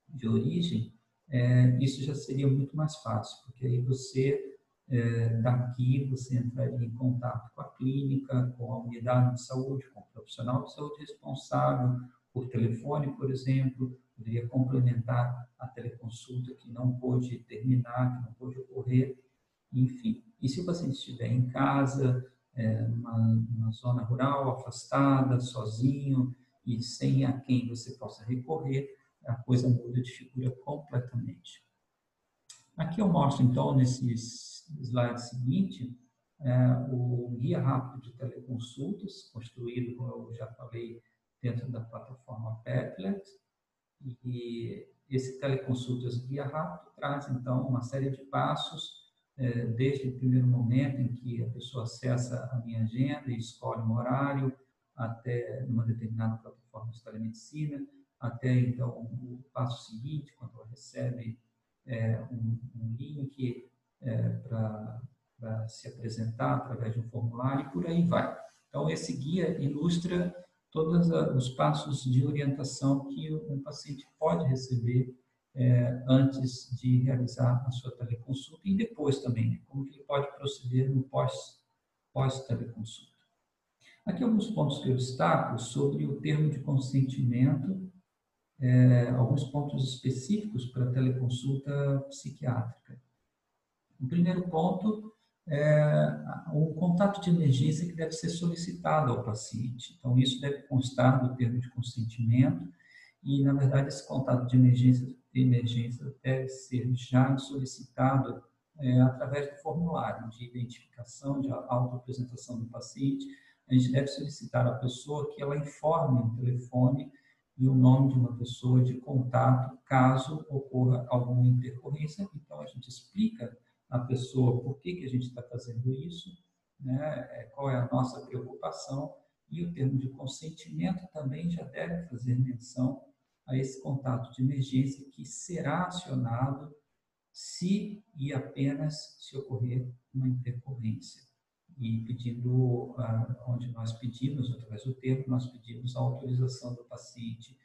A: de origem, é, isso já seria muito mais fácil, porque aí você, é, daqui, você entraria em contato com a clínica, com a unidade de saúde, com o profissional de saúde responsável, por telefone, por exemplo, poderia complementar a teleconsulta que não pôde terminar, que não pôde ocorrer, enfim. E se o paciente estiver em casa, é, numa, zona rural, afastada, sozinho e sem a quem você possa recorrer, a coisa muda de figura completamente. Aqui eu mostro, então, nesse slide seguinte, é, o guia rápido de teleconsultas, construído, como eu já falei, dentro da plataforma Petlet. E esse teleconsultas guia rápido traz, então, uma série de passos, é, desde o primeiro momento em que a pessoa acessa a minha agenda e escolhe um horário, até uma determinada plataforma de telemedicina, até então o passo seguinte, quando ela recebe é, um, um, link é, para se apresentar através de um formulário e por aí vai. Então, esse guia ilustra todos os passos de orientação que um paciente pode receber é, antes de realizar a sua teleconsulta e depois também, né? como ele pode proceder no pós-teleconsulta. Pós Aqui alguns pontos que eu destaco sobre o termo de consentimento é, alguns pontos específicos para teleconsulta psiquiátrica. O primeiro ponto é o contato de emergência que deve ser solicitado ao paciente. Então, isso deve constar do termo de consentimento e, na verdade, esse contato de emergência, de emergência deve ser já solicitado é, através do formulário de identificação, de autoapresentação do paciente. A gente deve solicitar à pessoa que ela informe o telefone e o nome de uma pessoa de contato caso ocorra alguma intercorrência. Então, a gente explica à pessoa por que, que a gente está fazendo isso, né, é, qual é a nossa preocupação, e o termo de consentimento também já deve fazer menção a esse contato de emergência que será acionado se e apenas se ocorrer uma intercorrência. E pedindo, ah, onde nós pedimos, através do termo, nós pedimos a autorização do paciente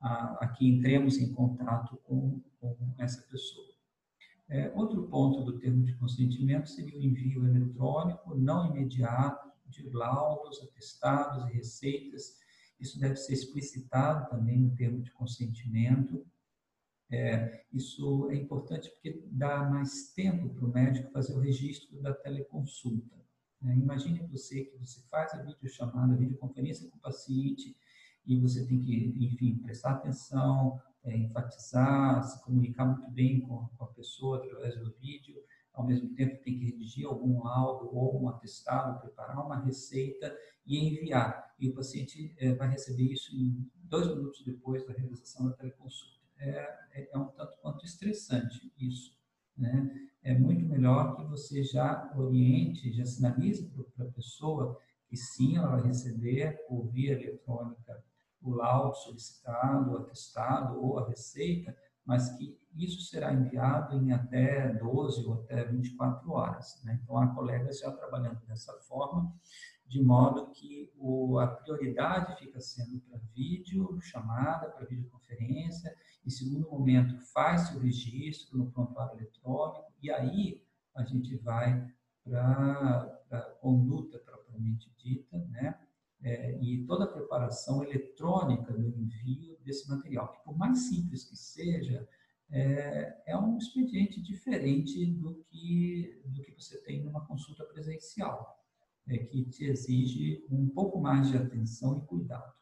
A: a, a que entremos em contato com, com essa pessoa. É, outro ponto do termo de consentimento seria o envio eletrônico não imediato de laudos, atestados e receitas. Isso deve ser explicitado também no termo de consentimento. É, isso é importante porque dá mais tempo para o médico fazer o registro da teleconsulta. Né? Imagine você que você faz a videochamada, a videoconferência com o paciente e você tem que, enfim, prestar atenção, é, enfatizar, se comunicar muito bem com, com, a pessoa através do vídeo, ao mesmo tempo tem que redigir algum laudo ou um atestado, preparar uma receita e enviar. E o paciente é, vai receber isso em dois minutos depois da realização da teleconsulta. É, é, é um tanto quanto estressante isso. Né? É muito melhor que você já oriente, já sinalize para a pessoa que sim, ela vai receber por via eletrônica o laudo solicitado, o atestado ou a receita, mas que isso será enviado em até 12 ou até 24 horas. Né? Então, há colegas já trabalhando dessa forma, de modo que o, a prioridade fica sendo para vídeo, chamada, para videoconferência, em segundo momento faz-se o registro no prontuário eletrônico, e aí a gente vai para a conduta propriamente dita, né? É, e toda a preparação eletrônica do envio desse material, que por mais simples que seja, é, é um expediente diferente do que, do que você tem numa consulta presencial, é, que te exige um pouco mais de atenção e cuidado.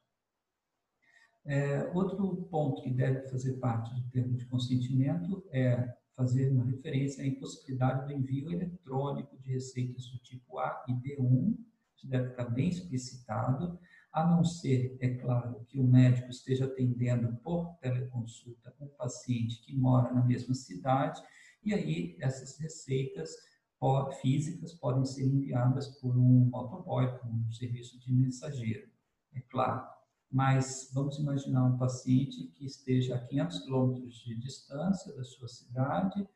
A: É, outro ponto que deve fazer parte do termo de consentimento é fazer uma referência à impossibilidade do envio eletrônico de receitas do tipo A e B1 isso deve ficar bem explicitado, a não ser, é claro, que o médico esteja atendendo por teleconsulta um paciente que mora na mesma cidade, e aí essas receitas físicas podem ser enviadas por um motoboy, por um serviço de mensageiro, é claro. Mas vamos imaginar um paciente que esteja a 500 quilômetros de distância da sua cidade,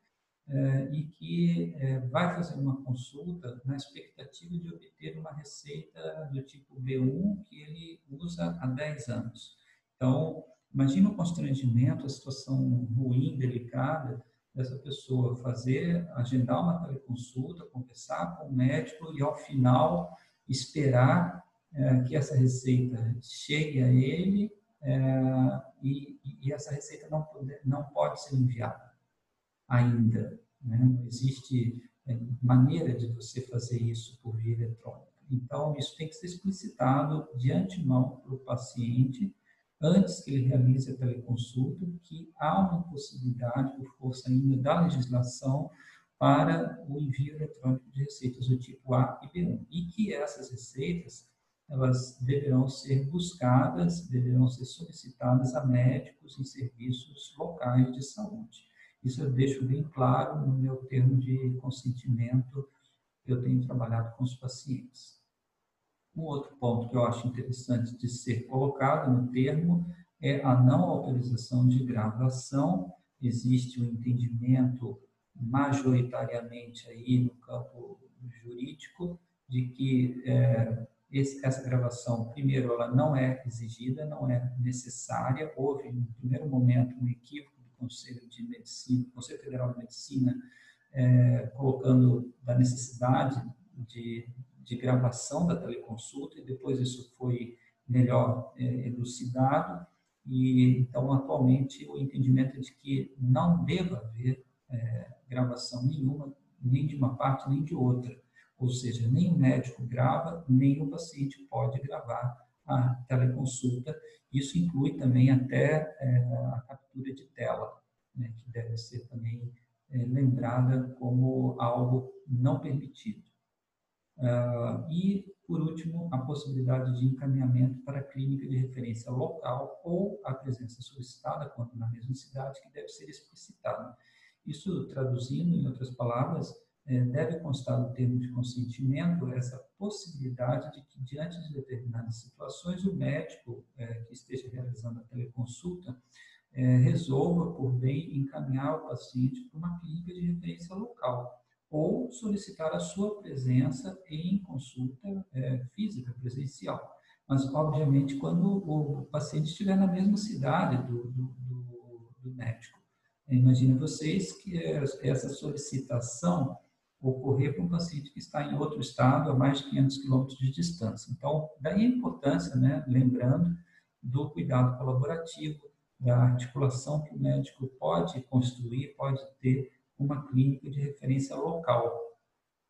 A: e que é, vai fazer uma consulta na expectativa de obter uma receita do tipo B1 que ele usa há 10 anos. Então, imagina o constrangimento, a situação ruim, delicada dessa pessoa fazer, agendar uma teleconsulta, conversar com o médico e ao final esperar é, que essa receita chegue a ele e, essa receita não, não pode ser enviada ainda. Né? Não existe é, maneira de você fazer isso por via eletrônica. Então, isso tem que ser explicitado de antemão para o paciente, antes que ele realize a teleconsulta, que há uma impossibilidade, por força ainda da legislação, para o envio eletrônico de receitas do tipo A e B1. E que essas receitas elas deverão ser buscadas, deverão ser solicitadas a médicos em serviços locais de saúde. Isso eu deixo bem claro no meu termo de consentimento que eu tenho trabalhado com os pacientes. Um outro ponto que eu acho interessante de ser colocado no termo é a não autorização de gravação. Existe um entendimento majoritariamente aí no campo jurídico de que é, essa gravação, primeiro, ela não é exigida, não é necessária. Houve, no primeiro momento, um equívoco Conselho de Medicina, Conselho Federal de Medicina, é, colocando da necessidade de, de gravação da teleconsulta e depois isso foi melhor é, elucidado E, então, atualmente, o entendimento é de que não deva haver é, gravação nenhuma, nem de uma parte, nem de outra. Ou seja, nem o médico grava, nem o paciente pode gravar a teleconsulta. Isso inclui também até é, a captura de tela, né, que deve ser também é, lembrada como algo não permitido. Uh, e, por último, a possibilidade de encaminhamento para a clínica de referência local ou a presença solicitada, quando na mesma cidade, que deve ser explicitada. Isso, traduzindo em outras palavras, deve constar no termo de consentimento essa possibilidade de que, diante de determinadas situações, o médico é, que esteja realizando a teleconsulta é, resolva, por bem, encaminhar o paciente para uma clínica de referência local ou solicitar a sua presença em consulta é, física, presencial. Mas, obviamente, quando o paciente estiver na mesma cidade do, do, do, médico. Imagine vocês que essa solicitação ocorrer para um paciente que está em outro estado a mais de 500 quilômetros de distância. Então, daí a importância, né, lembrando, do cuidado colaborativo, da articulação que o médico pode construir, pode ter uma clínica de referência local,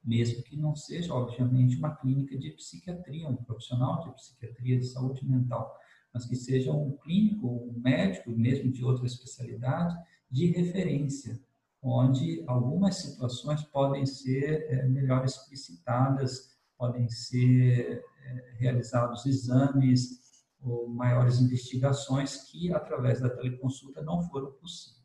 A: mesmo que não seja, obviamente, uma clínica de psiquiatria, um profissional de psiquiatria de saúde mental, mas que seja um clínico, um médico, mesmo de outra especialidade, de referência, onde algumas situações podem ser é, melhor explicitadas, podem ser é, realizados exames ou maiores investigações que, através da teleconsulta, não foram possíveis.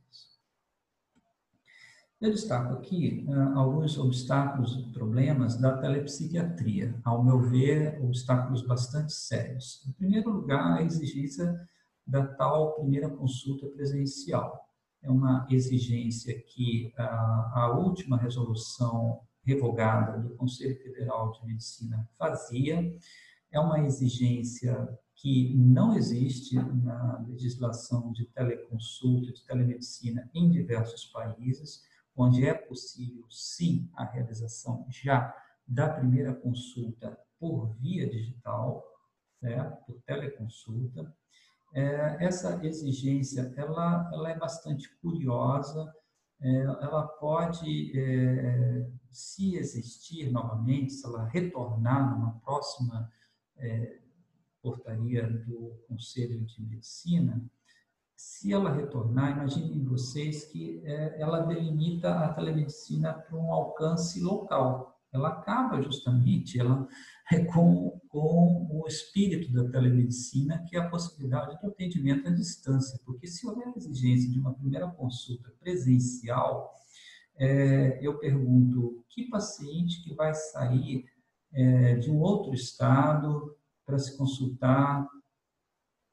A: Eu destaco aqui uh, alguns obstáculos e problemas da telepsiquiatria, ao meu ver, obstáculos bastante sérios. Em primeiro lugar, a exigência da tal primeira consulta presencial é uma exigência que a, a última resolução revogada do Conselho Federal de Medicina fazia, é uma exigência que não existe na legislação de teleconsulta, de telemedicina em diversos países, onde é possível, sim, a realização já da primeira consulta por via digital, certo? por teleconsulta, é, essa exigência ela, ela é bastante curiosa, é, ela pode, é, se existir novamente, se ela retornar numa próxima é, portaria do Conselho de Medicina, se ela retornar, imaginem vocês que é, ela delimita a telemedicina para um alcance local. Ela acaba justamente ela, é com, com o espírito da telemedicina, que é a possibilidade do atendimento à distância. Porque se houver exigência de uma primeira consulta presencial, é, eu pergunto, que paciente que vai sair é, de um outro estado para se consultar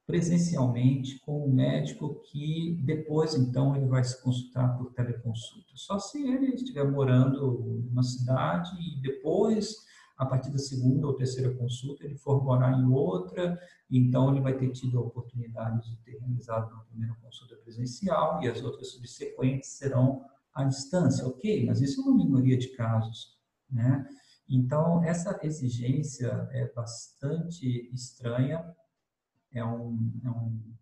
A: presencialmente com o médico que depois então ele vai se consultar por teleconsulta. Só se ele estiver morando numa cidade e depois a partir da segunda ou terceira consulta ele for morar em outra, então ele vai ter tido a oportunidade de ter realizado uma primeira consulta presencial e as outras subsequentes serão à distância, ok? Mas isso é uma minoria de casos, né? Então essa exigência é bastante estranha é, um, é, um,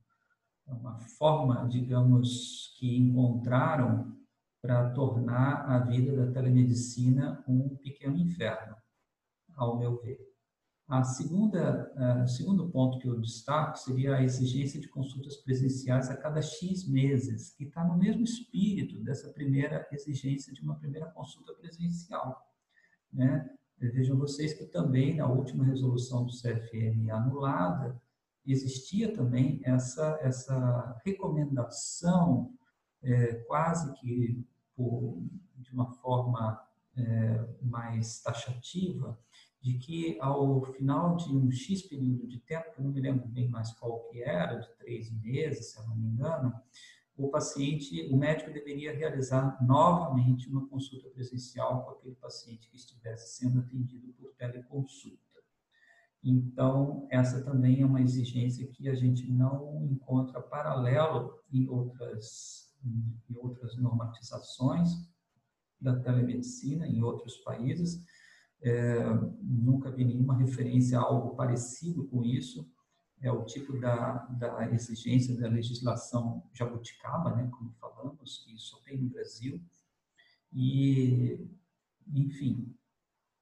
A: é uma forma, digamos, que encontraram para tornar a vida da telemedicina um pequeno inferno, ao meu ver. A segunda, uh, o segundo ponto que eu destaco seria a exigência de consultas presenciais a cada X meses, que está no mesmo espírito dessa primeira exigência de uma primeira consulta presencial. Né? Vejam vocês que também na última resolução do CFM anulada, existia também essa, essa recomendação, é, quase que por, de uma forma é, mais taxativa, de que ao final de um X período de tempo, não me lembro bem mais qual que era, de três meses, se eu não me engano, o paciente, o médico deveria realizar novamente uma consulta presencial com aquele paciente que estivesse sendo atendido por teleconsulta. Então, essa também é uma exigência que a gente não encontra paralelo em outras, em outras normatizações da telemedicina em outros países. É, nunca vi nenhuma referência a algo parecido com isso. é o tipo da, da exigência da legislação jabuticaba, né, como falamos, que só tem no Brasil. E, enfim,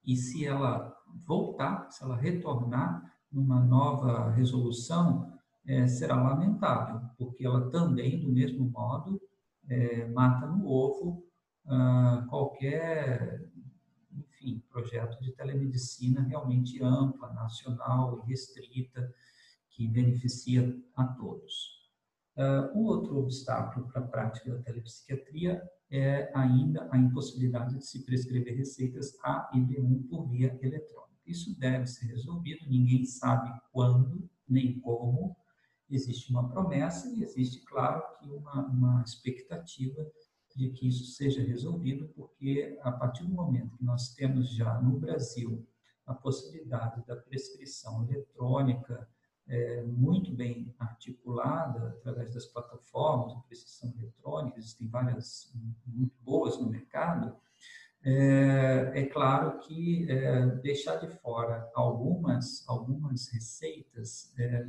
A: e se ela voltar, se ela retornar numa nova resolução, é, será lamentável, porque ela também, do mesmo modo, é, mata no ovo ah, qualquer, enfim, projeto de telemedicina realmente ampla, nacional e restrita, que beneficia a todos. Uh, um outro obstáculo para a prática da telepsiquiatria é ainda a impossibilidade de se prescrever receitas A e B1 por via eletrônica. Isso deve ser resolvido, ninguém sabe quando nem como. Existe uma promessa e existe, claro, que uma, uma expectativa de que isso seja resolvido, porque a partir do momento que nós temos já no Brasil a possibilidade da prescrição eletrônica é, muito bem articulada através das plataformas de prescrição eletrônica, existem várias muito boas no mercado, é, é claro que é, deixar de fora algumas, algumas receitas é,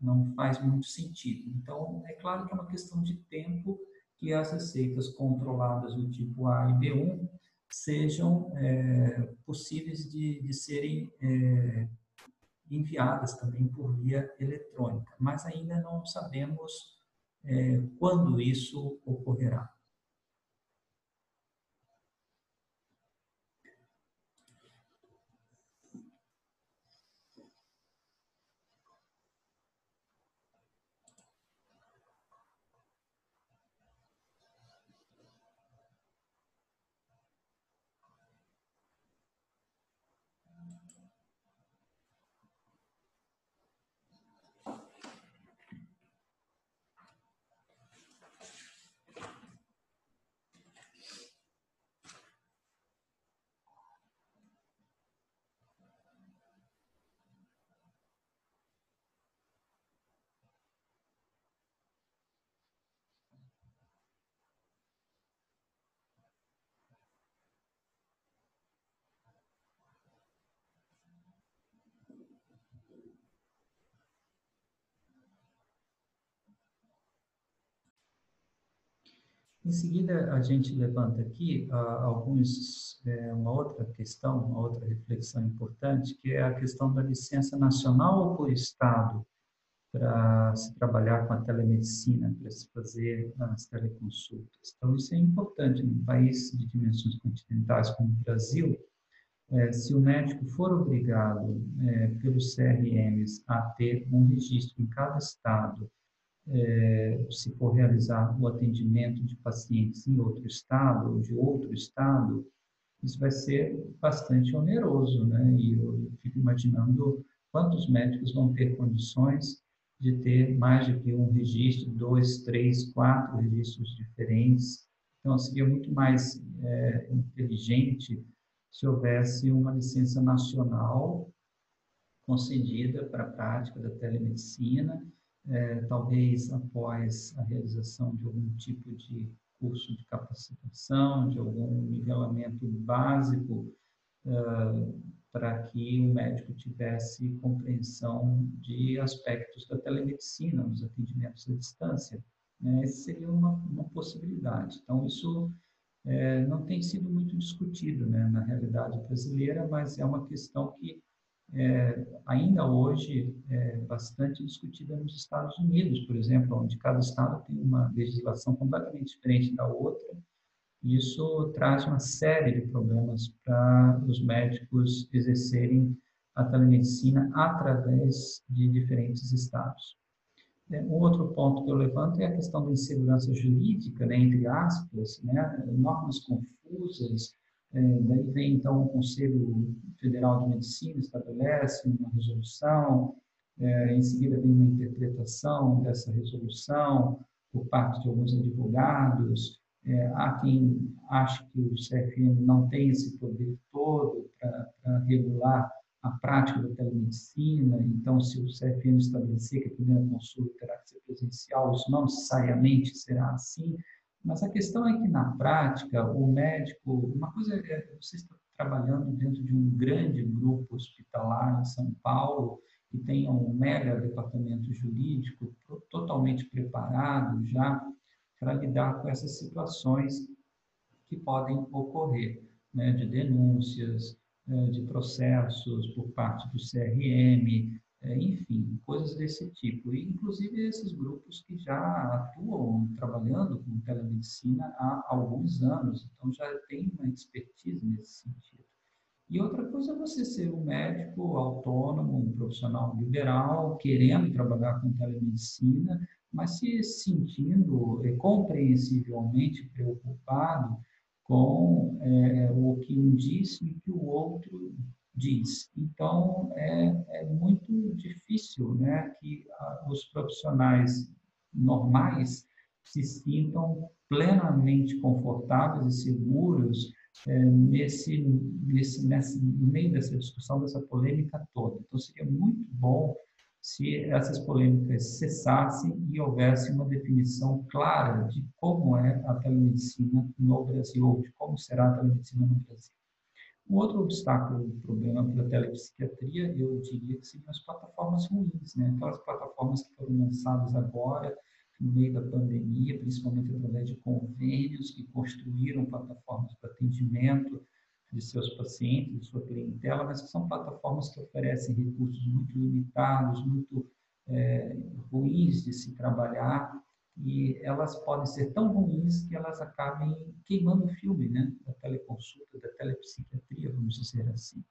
A: não faz muito sentido. Então, é claro que é uma questão de tempo que as receitas controladas do tipo A e B1 sejam é, possíveis de, de serem é, enviadas também por via eletrônica, mas ainda não sabemos é, quando isso ocorrerá. Em seguida, a gente levanta aqui uh, alguns, é, uma outra questão, uma outra reflexão importante, que é a questão da licença nacional ou por Estado para se trabalhar com a telemedicina, para se fazer as teleconsultas. Então, isso é importante. Num país de dimensões continentais como o Brasil, é, se o médico for obrigado é, pelos CRMs a ter um registro em cada estado é, se for realizar o atendimento de pacientes em outro estado ou de outro estado, isso vai ser bastante oneroso, né? E eu fico imaginando quantos médicos vão ter condições de ter mais de que um registro, dois, três, quatro registros diferentes. Então, seria muito mais é, inteligente se houvesse uma licença nacional concedida para a prática da telemedicina é, talvez após a realização de algum tipo de curso de capacitação, de algum nivelamento básico, uh, para que o médico tivesse compreensão de aspectos da telemedicina, nos atendimentos à distância. Né? Essa seria uma, uma possibilidade. Então, isso é, não tem sido muito discutido né, na realidade brasileira, mas é uma questão que é, ainda hoje é bastante discutida nos Estados Unidos, por exemplo, onde cada estado tem uma legislação completamente diferente da outra. Isso traz uma série de problemas para os médicos exercerem a telemedicina através de diferentes estados. É, um outro ponto que eu levanto é a questão da insegurança jurídica, né, entre aspas, né, normas confusas, é, daí vem, então, o Conselho Federal de Medicina estabelece uma resolução, é, em seguida vem uma interpretação dessa resolução por parte de alguns advogados. É, há quem ache que o CFM não tem esse poder todo para regular a prática da telemedicina, então, se o CFM estabelecer que a primeira consulta terá que ser presencial, isso não necessariamente será assim, mas a questão é que, na prática, o médico, uma coisa é você está trabalhando dentro de um grande grupo hospitalar em São Paulo, que tenham um mega departamento jurídico totalmente preparado já para lidar com essas situações que podem ocorrer, né, de denúncias, é, de processos por parte do CRM, é, enfim, coisas desse tipo. E, inclusive, esses grupos que já atuam trabalhando com telemedicina há alguns anos, então já tem uma expertise nesse sentido. E outra coisa é você ser um médico autônomo, um profissional liberal, querendo trabalhar com telemedicina, mas se sentindo é, compreensivelmente preocupado com é, o que um disse e que o outro diz. Então, é, é muito difícil né, que a, os profissionais normais se sintam plenamente confortáveis e seguros é, nesse, nesse, nesse, no meio dessa discussão, dessa polêmica toda. Então, seria muito bom se essas polêmicas cessassem e houvesse uma definição clara de como é a telemedicina no Brasil, ou de como será a telemedicina no Brasil. Um outro obstáculo, problema para a telepsiquiatria, eu diria que seriam as plataformas ruins, né? aquelas plataformas que foram lançadas agora, no meio da pandemia, principalmente através de convênios que construíram plataformas para atendimento de seus pacientes, de sua clientela, mas que são plataformas que oferecem recursos muito limitados, muito é, ruins de se trabalhar e elas podem ser tão ruins que elas acabem queimando o filme né, da teleconsulta, da telepsiquiatria, vamos dizer assim.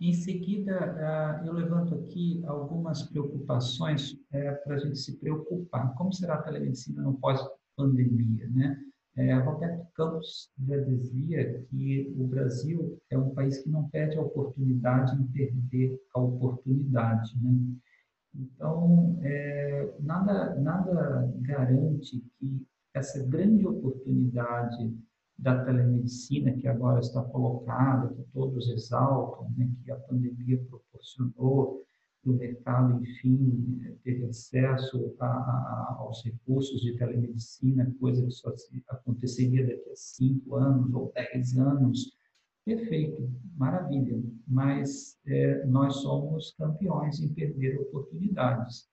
A: Em seguida, ah, eu levanto aqui algumas preocupações é, para a gente se preocupar. Como será a telemedicina no pós-pandemia? Né? É, Roberto Campos já dizia que o Brasil é um país que não perde a oportunidade em perder a oportunidade. Né? Então, é, nada, nada garante que essa grande oportunidade da telemedicina que agora está colocada, que todos exaltam, né, que a pandemia proporcionou, que o mercado, enfim, teve acesso a, a, aos recursos de telemedicina, coisa que só aconteceria daqui a cinco anos ou dez anos. Perfeito, maravilha, mas é, nós somos campeões em perder oportunidades.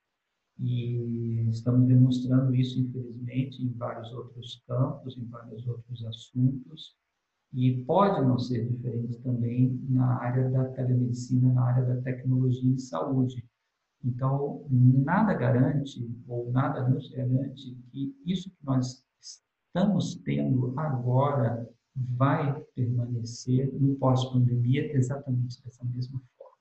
A: E estamos demonstrando isso, infelizmente, em vários outros campos, em vários outros assuntos. E pode não ser diferente também na área da telemedicina, na área da tecnologia em saúde. Então, nada garante, ou nada nos garante, que isso que nós estamos tendo agora vai permanecer no pós-pandemia exatamente dessa mesma forma.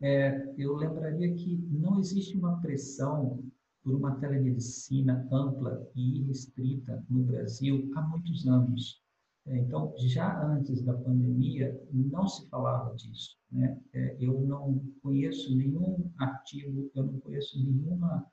A: É, eu lembraria que não existe uma pressão por uma telemedicina ampla e restrita no Brasil há muitos anos. É, então, já antes da pandemia, não se falava disso. Né? É, eu não conheço nenhum artigo, eu não conheço nenhuma,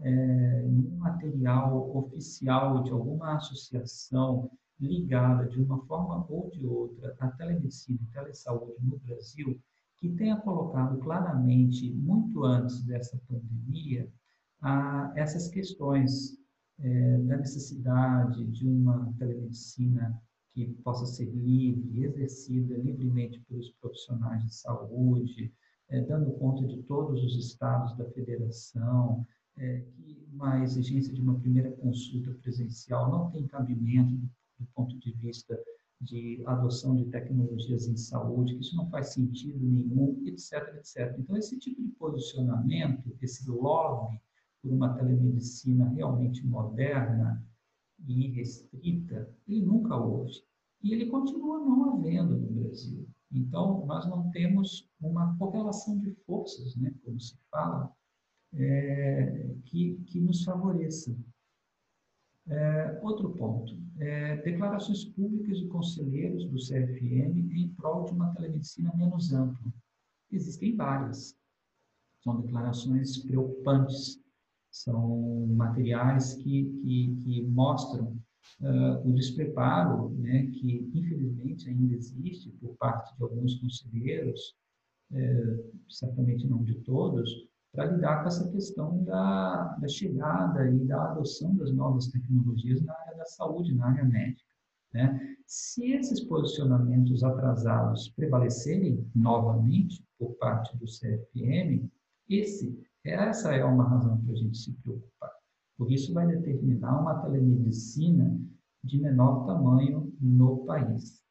A: é, nenhum material oficial de alguma associação ligada de uma forma ou de outra à telemedicina e telesaúde no Brasil que tenha colocado claramente, muito antes dessa pandemia, a, essas questões é, da necessidade de uma telemedicina que possa ser livre, exercida livremente pelos profissionais de saúde, é, dando conta de todos os estados da federação, é, que uma exigência de uma primeira consulta presencial não tem cabimento do, do ponto de vista de adoção de tecnologias em saúde, que isso não faz sentido nenhum, etc, etc. Então, esse tipo de posicionamento, esse lobby por uma telemedicina realmente moderna e restrita, ele nunca houve e ele continua não havendo no Brasil. Então, nós não temos uma correlação de forças, né, como se fala, é, que, que nos favoreça. É, outro ponto, é, declarações públicas de conselheiros do CFM em prol de uma telemedicina menos ampla. Existem várias. São declarações preocupantes, são materiais que, que, que mostram uh, o despreparo, né, que infelizmente ainda existe por parte de alguns conselheiros, certamente não de todos, para lidar com essa questão da, da chegada e da adoção das novas tecnologias na área da saúde, na área médica. Né? Se esses posicionamentos atrasados prevalecerem novamente por parte do CFM, esse, essa é uma razão para a gente se preocupar. Por isso, vai determinar uma telemedicina de menor tamanho no país.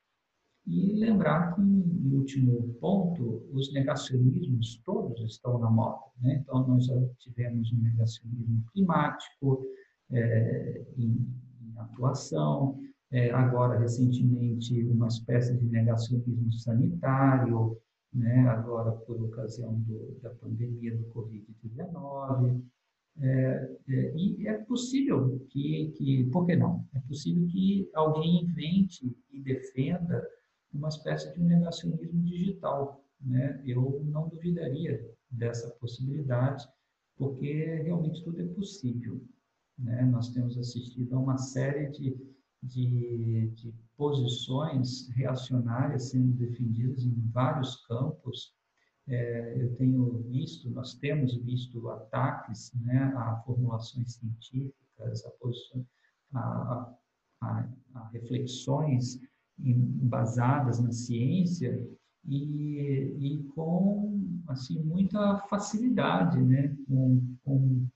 A: E lembrar que, em último ponto, os negacionismos todos estão na moda. Né? Então, nós já tivemos um negacionismo climático é, em, em, atuação, é, agora, recentemente, uma espécie de negacionismo sanitário, né? agora por ocasião do, da pandemia do Covid-19. É, é, e é possível que, que, por que não? É possível que alguém invente e defenda uma espécie de um negacionismo digital. Né? Eu não duvidaria dessa possibilidade, porque realmente tudo é possível. Né? Nós temos assistido a uma série de, de, de posições reacionárias sendo defendidas em vários campos. É, eu tenho visto, nós temos visto ataques né, a formulações científicas, a, posição, a, a, a reflexões embasadas na ciência e, e com assim muita facilidade, né? com, com,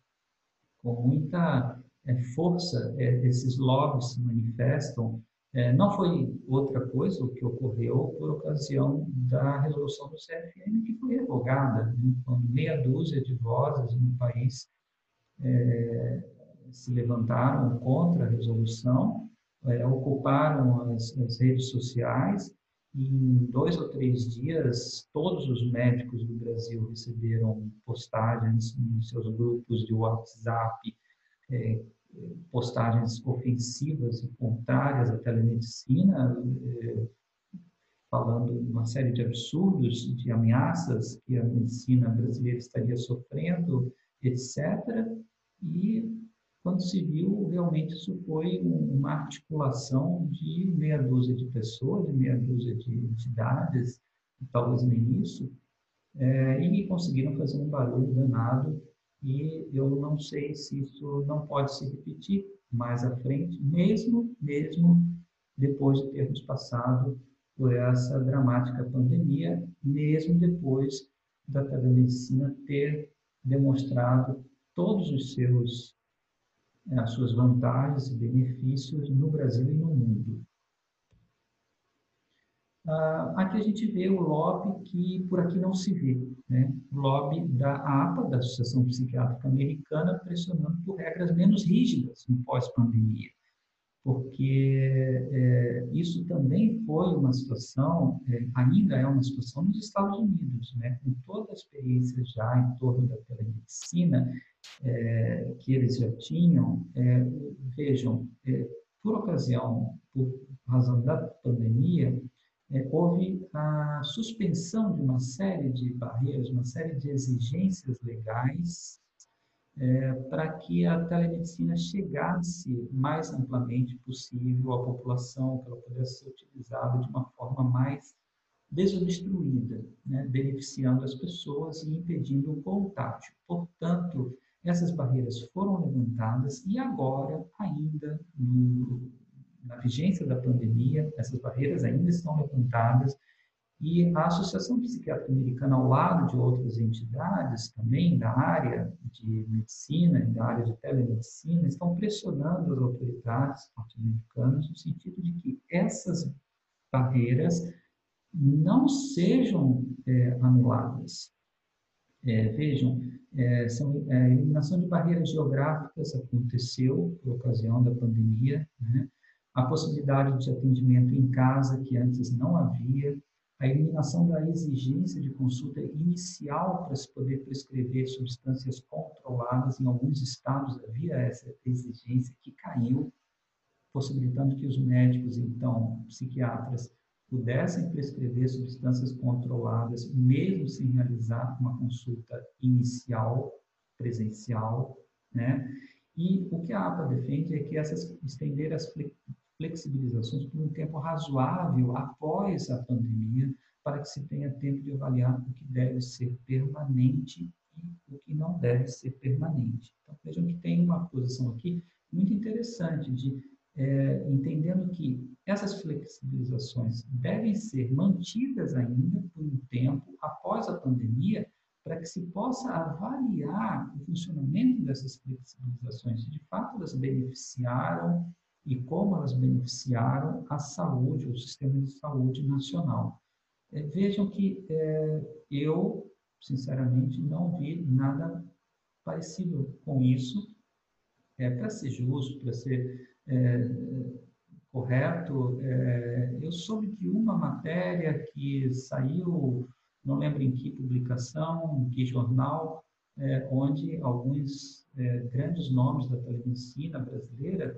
A: com muita é, força é, esses lobbies se manifestam. É, não foi outra coisa o que ocorreu por ocasião da resolução do CFM que foi revogada, né? quando meia dúzia de vozes no país é, se levantaram contra a resolução é, ocuparam as, as, redes sociais e em dois ou três dias todos os médicos do Brasil receberam postagens nos seus grupos de WhatsApp, é, postagens ofensivas e contrárias à telemedicina, é, falando uma série de absurdos, de ameaças que a medicina brasileira estaria sofrendo, etc. E quando se viu, realmente isso foi uma articulação de meia dúzia de pessoas, de meia dúzia de entidades, talvez nem isso, é, e conseguiram fazer um barulho danado. E eu não sei se isso não pode se repetir mais à frente, mesmo, mesmo depois de termos passado por essa dramática pandemia, mesmo depois da telemedicina ter demonstrado todos os seus as suas vantagens e benefícios no Brasil e no mundo. Ah, aqui a gente vê o lobby que por aqui não se vê, né? o lobby da APA, da Associação Psiquiátrica Americana, pressionando por regras menos rígidas no pós-pandemia porque é, isso também foi uma situação, é, ainda é uma situação nos Estados Unidos, né? com toda a experiência já em torno da telemedicina é, que eles já tinham, é, vejam, é, por ocasião, por razão da pandemia, é, houve a suspensão de uma série de barreiras, uma série de exigências legais é, para que a telemedicina chegasse mais amplamente possível à população, que ela pudesse ser utilizada de uma forma mais desobstruída, né, beneficiando as pessoas e impedindo o contágio. Portanto, essas barreiras foram levantadas e agora, ainda no, na vigência da pandemia, essas barreiras ainda estão levantadas e a Associação Psiquiátrica Americana, ao lado de outras entidades também da área de medicina e da área de telemedicina, estão pressionando as autoridades norte-americanas no sentido de que essas barreiras não sejam é, anuladas. É, vejam, é, são, é, a eliminação de barreiras geográficas aconteceu por ocasião da pandemia, né? A possibilidade de atendimento em casa, que antes não havia, a eliminação da exigência de consulta inicial para se poder prescrever substâncias controladas, em alguns estados havia essa exigência que caiu, possibilitando que os médicos, então, psiquiatras, pudessem prescrever substâncias controladas, mesmo sem realizar uma consulta inicial, presencial, né? E o que a APA defende é que essas estender as flexibilizações por um tempo razoável após a pandemia, para que se tenha tempo de avaliar o que deve ser permanente e o que não deve ser permanente. Então, vejam que tem uma posição aqui muito interessante de é, entendendo que essas flexibilizações devem ser mantidas ainda por um tempo após a pandemia, para que se possa avaliar o funcionamento dessas flexibilizações, de fato elas beneficiaram e como elas beneficiaram a saúde, o sistema de saúde nacional. É, vejam que é, eu, sinceramente, não vi nada parecido com isso. É, para ser justo, para ser é, correto, é, eu soube de uma matéria que saiu, não lembro em que publicação, em que jornal, é, onde alguns grandes nomes da telemedicina brasileira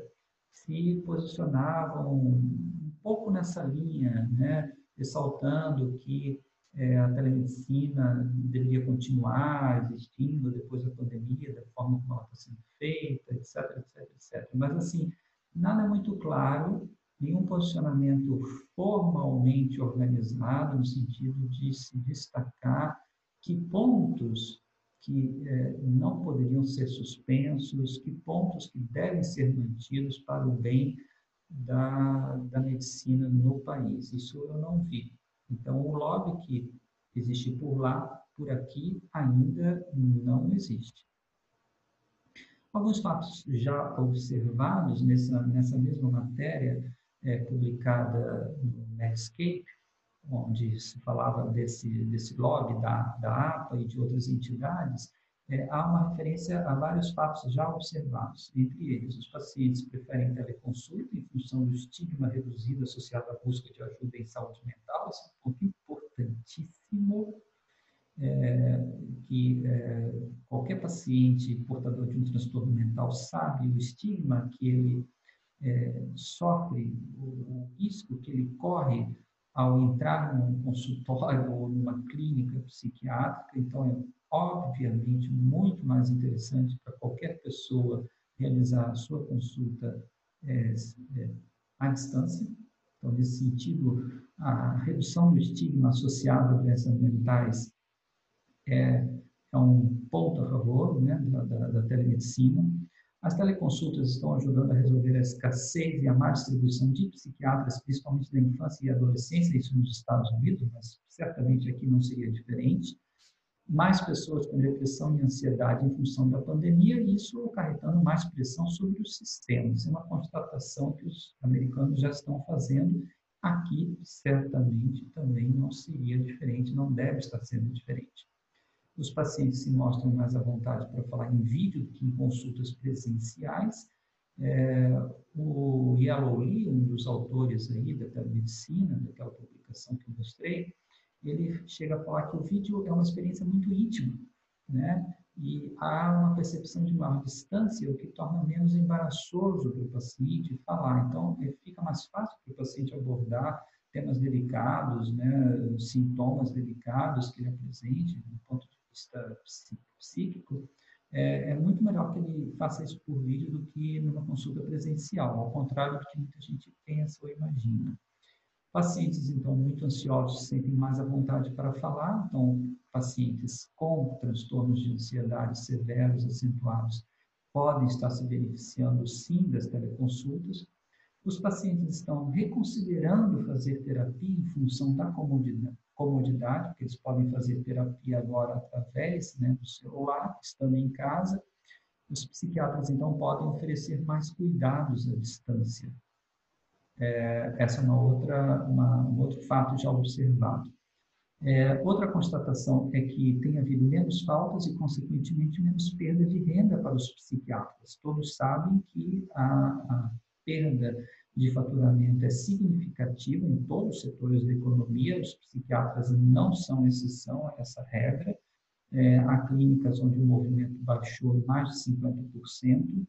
A: se posicionavam um pouco nessa linha, né, ressaltando que é, a telemedicina deveria continuar existindo depois da pandemia, da forma como ela está sendo feita, etc, etc, etc. Mas, assim, nada muito claro, nenhum posicionamento formalmente organizado no sentido de se destacar que pontos que eh, não poderiam ser suspensos, que pontos que devem ser mantidos para o bem da, da medicina no país. Isso eu não vi. Então, o lobby que existe por lá, por aqui, ainda não existe. Alguns fatos já observados nessa, nessa mesma matéria é, publicada no Netscape, onde se falava desse, desse lobby da, da APA e de outras entidades, é, há uma referência a vários fatos já observados. Entre eles, os pacientes preferem teleconsulta em função do estigma reduzido associado à busca de ajuda em saúde mental. Esse é um ponto importantíssimo é, que é, qualquer paciente portador de um transtorno mental sabe o estigma que ele é, sofre, o, o, risco que ele corre ao entrar num consultório ou numa clínica psiquiátrica. Então, é obviamente muito mais interessante para qualquer pessoa realizar a sua consulta é, é, à distância. Então, nesse sentido, a redução do estigma associado a doenças mentais é, é um ponto a favor né, da, da, da, telemedicina. As teleconsultas estão ajudando a resolver a escassez e a má distribuição de psiquiatras, principalmente da infância e adolescência, isso nos Estados Unidos, mas certamente aqui não seria diferente. Mais pessoas com depressão e ansiedade em função da pandemia, e isso acarretando mais pressão sobre os sistemas. É uma constatação que os americanos já estão fazendo. Aqui, certamente, também não seria diferente, não deve estar sendo diferente. Os pacientes se mostram mais à vontade para falar em vídeo do que em consultas presenciais. É, o Yellow Lee, um dos autores aí da telemedicina, daquela publicação que eu mostrei, ele chega a falar que o vídeo é uma experiência muito íntima, né? E há uma percepção de maior distância, o que torna menos embaraçoso para o paciente falar. Então, é, fica mais fácil para o paciente abordar temas delicados, né, sintomas delicados que ele apresente, do ponto vista psíquico, é, é, muito melhor que ele faça isso por vídeo do que numa consulta presencial, ao contrário do que muita gente pensa ou imagina. Pacientes, então, muito ansiosos se sentem mais à vontade para falar, então, pacientes com transtornos de ansiedade severos, acentuados, podem estar se beneficiando sim das teleconsultas. Os pacientes estão reconsiderando fazer terapia em função da comodidade, comodidade, porque eles podem fazer terapia agora através né, do celular, estando em casa. Os psiquiatras, então, podem oferecer mais cuidados à distância. É, essa é uma outra, uma, um outro fato já observado. É, outra constatação é que tem havido menos faltas e, consequentemente, menos perda de renda para os psiquiatras. Todos sabem que a, a perda de faturamento é significativa em todos os setores da economia, os psiquiatras não são exceção a essa regra. É, há clínicas onde o movimento baixou mais de 50%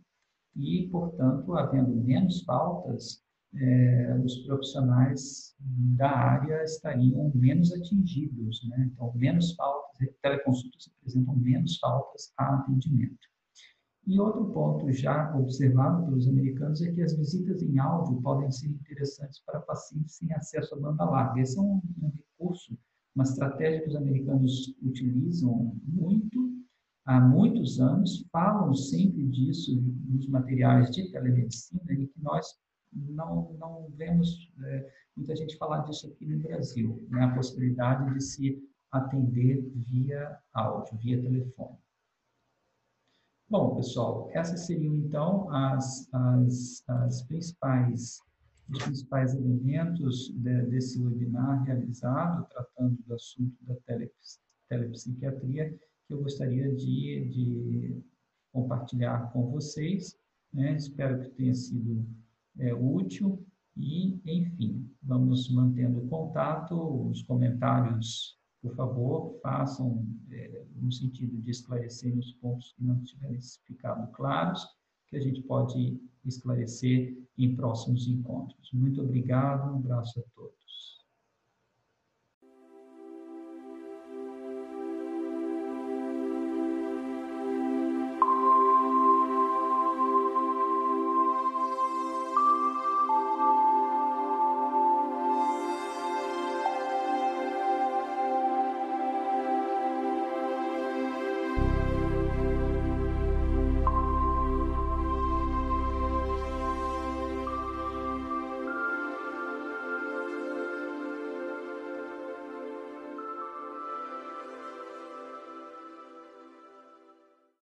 A: e, portanto, havendo menos faltas, é, os profissionais da área estariam menos atingidos, né? Então, menos faltas, teleconsultas apresentam menos faltas a atendimento. E outro ponto já observado pelos americanos é que as visitas em áudio podem ser interessantes para pacientes sem acesso à banda larga. Esse é um, um recurso, uma estratégia que os americanos utilizam muito há muitos anos falam sempre disso nos materiais de telemedicina e que nós não, não vemos é, muita gente falar disso aqui no Brasil, né? a possibilidade de se atender via áudio, via telefone. Bom, pessoal, essas seriam então as, as, as principais, os principais elementos de, desse webinar realizado, tratando do assunto da telepsiquiatria, que eu gostaria de, de compartilhar com vocês. Né? Espero que tenha sido é, útil e, enfim, vamos mantendo contato, os comentários por favor, façam é, no sentido de esclarecer os pontos que não tiverem ficado claros, que a gente pode esclarecer em próximos encontros. Muito obrigado, um abraço a todos.